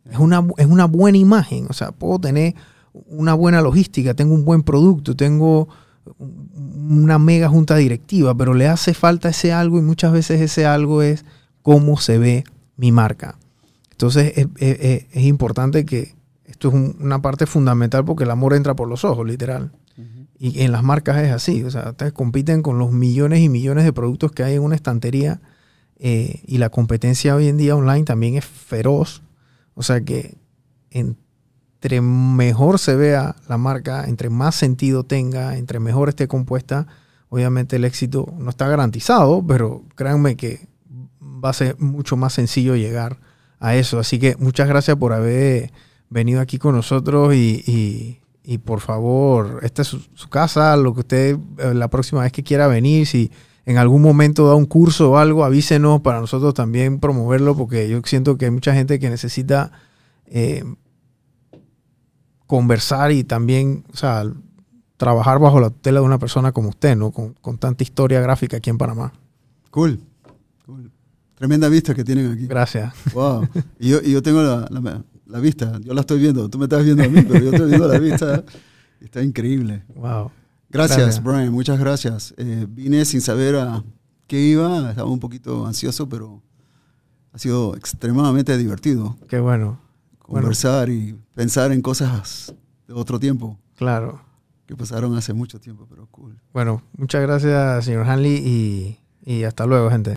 [SPEAKER 1] Es una, es una buena imagen. O sea, puedo tener una buena logística, tengo un buen producto, tengo una mega junta directiva, pero le hace falta ese algo y muchas veces ese algo es cómo se ve mi marca. Entonces es, importante que esto es una parte fundamental porque el amor entra por los ojos, literal. Y en las marcas es así, o sea, ustedes compiten con los millones y millones de productos que hay en una estantería eh, y la competencia hoy en día online también es feroz. O sea que entre mejor se vea la marca, entre más sentido tenga, entre mejor esté compuesta, obviamente el éxito no está garantizado, pero créanme que va a ser mucho más sencillo llegar a eso. Así que muchas gracias por haber venido aquí con nosotros y, por favor, esta es su, su, casa, lo que usted eh, la próxima vez que quiera venir, si en algún momento da un curso o algo, avísenos para nosotros también promoverlo, porque yo siento que hay mucha gente que necesita eh, conversar y también, o sea, trabajar bajo la tutela de una persona como usted, ¿no? Con, tanta historia gráfica aquí en Panamá.
[SPEAKER 2] Cool. Tremenda vista que tienen aquí.
[SPEAKER 1] Gracias.
[SPEAKER 2] Wow. Y yo, yo tengo la, la, vista, yo la estoy viendo. Tú me estás viendo a mí, pero yo estoy viendo la vista. Está increíble.
[SPEAKER 1] Wow.
[SPEAKER 2] Gracias, Brian, muchas gracias. Eh, vine sin saber a qué iba, estaba un poquito ansioso, pero ha sido extremadamente divertido.
[SPEAKER 1] Qué bueno.
[SPEAKER 2] Conversar y pensar en cosas de otro tiempo.
[SPEAKER 1] Claro.
[SPEAKER 2] Que pasaron hace mucho tiempo, pero cool.
[SPEAKER 1] Bueno, muchas gracias, señor Hanley, y, y hasta luego, gente.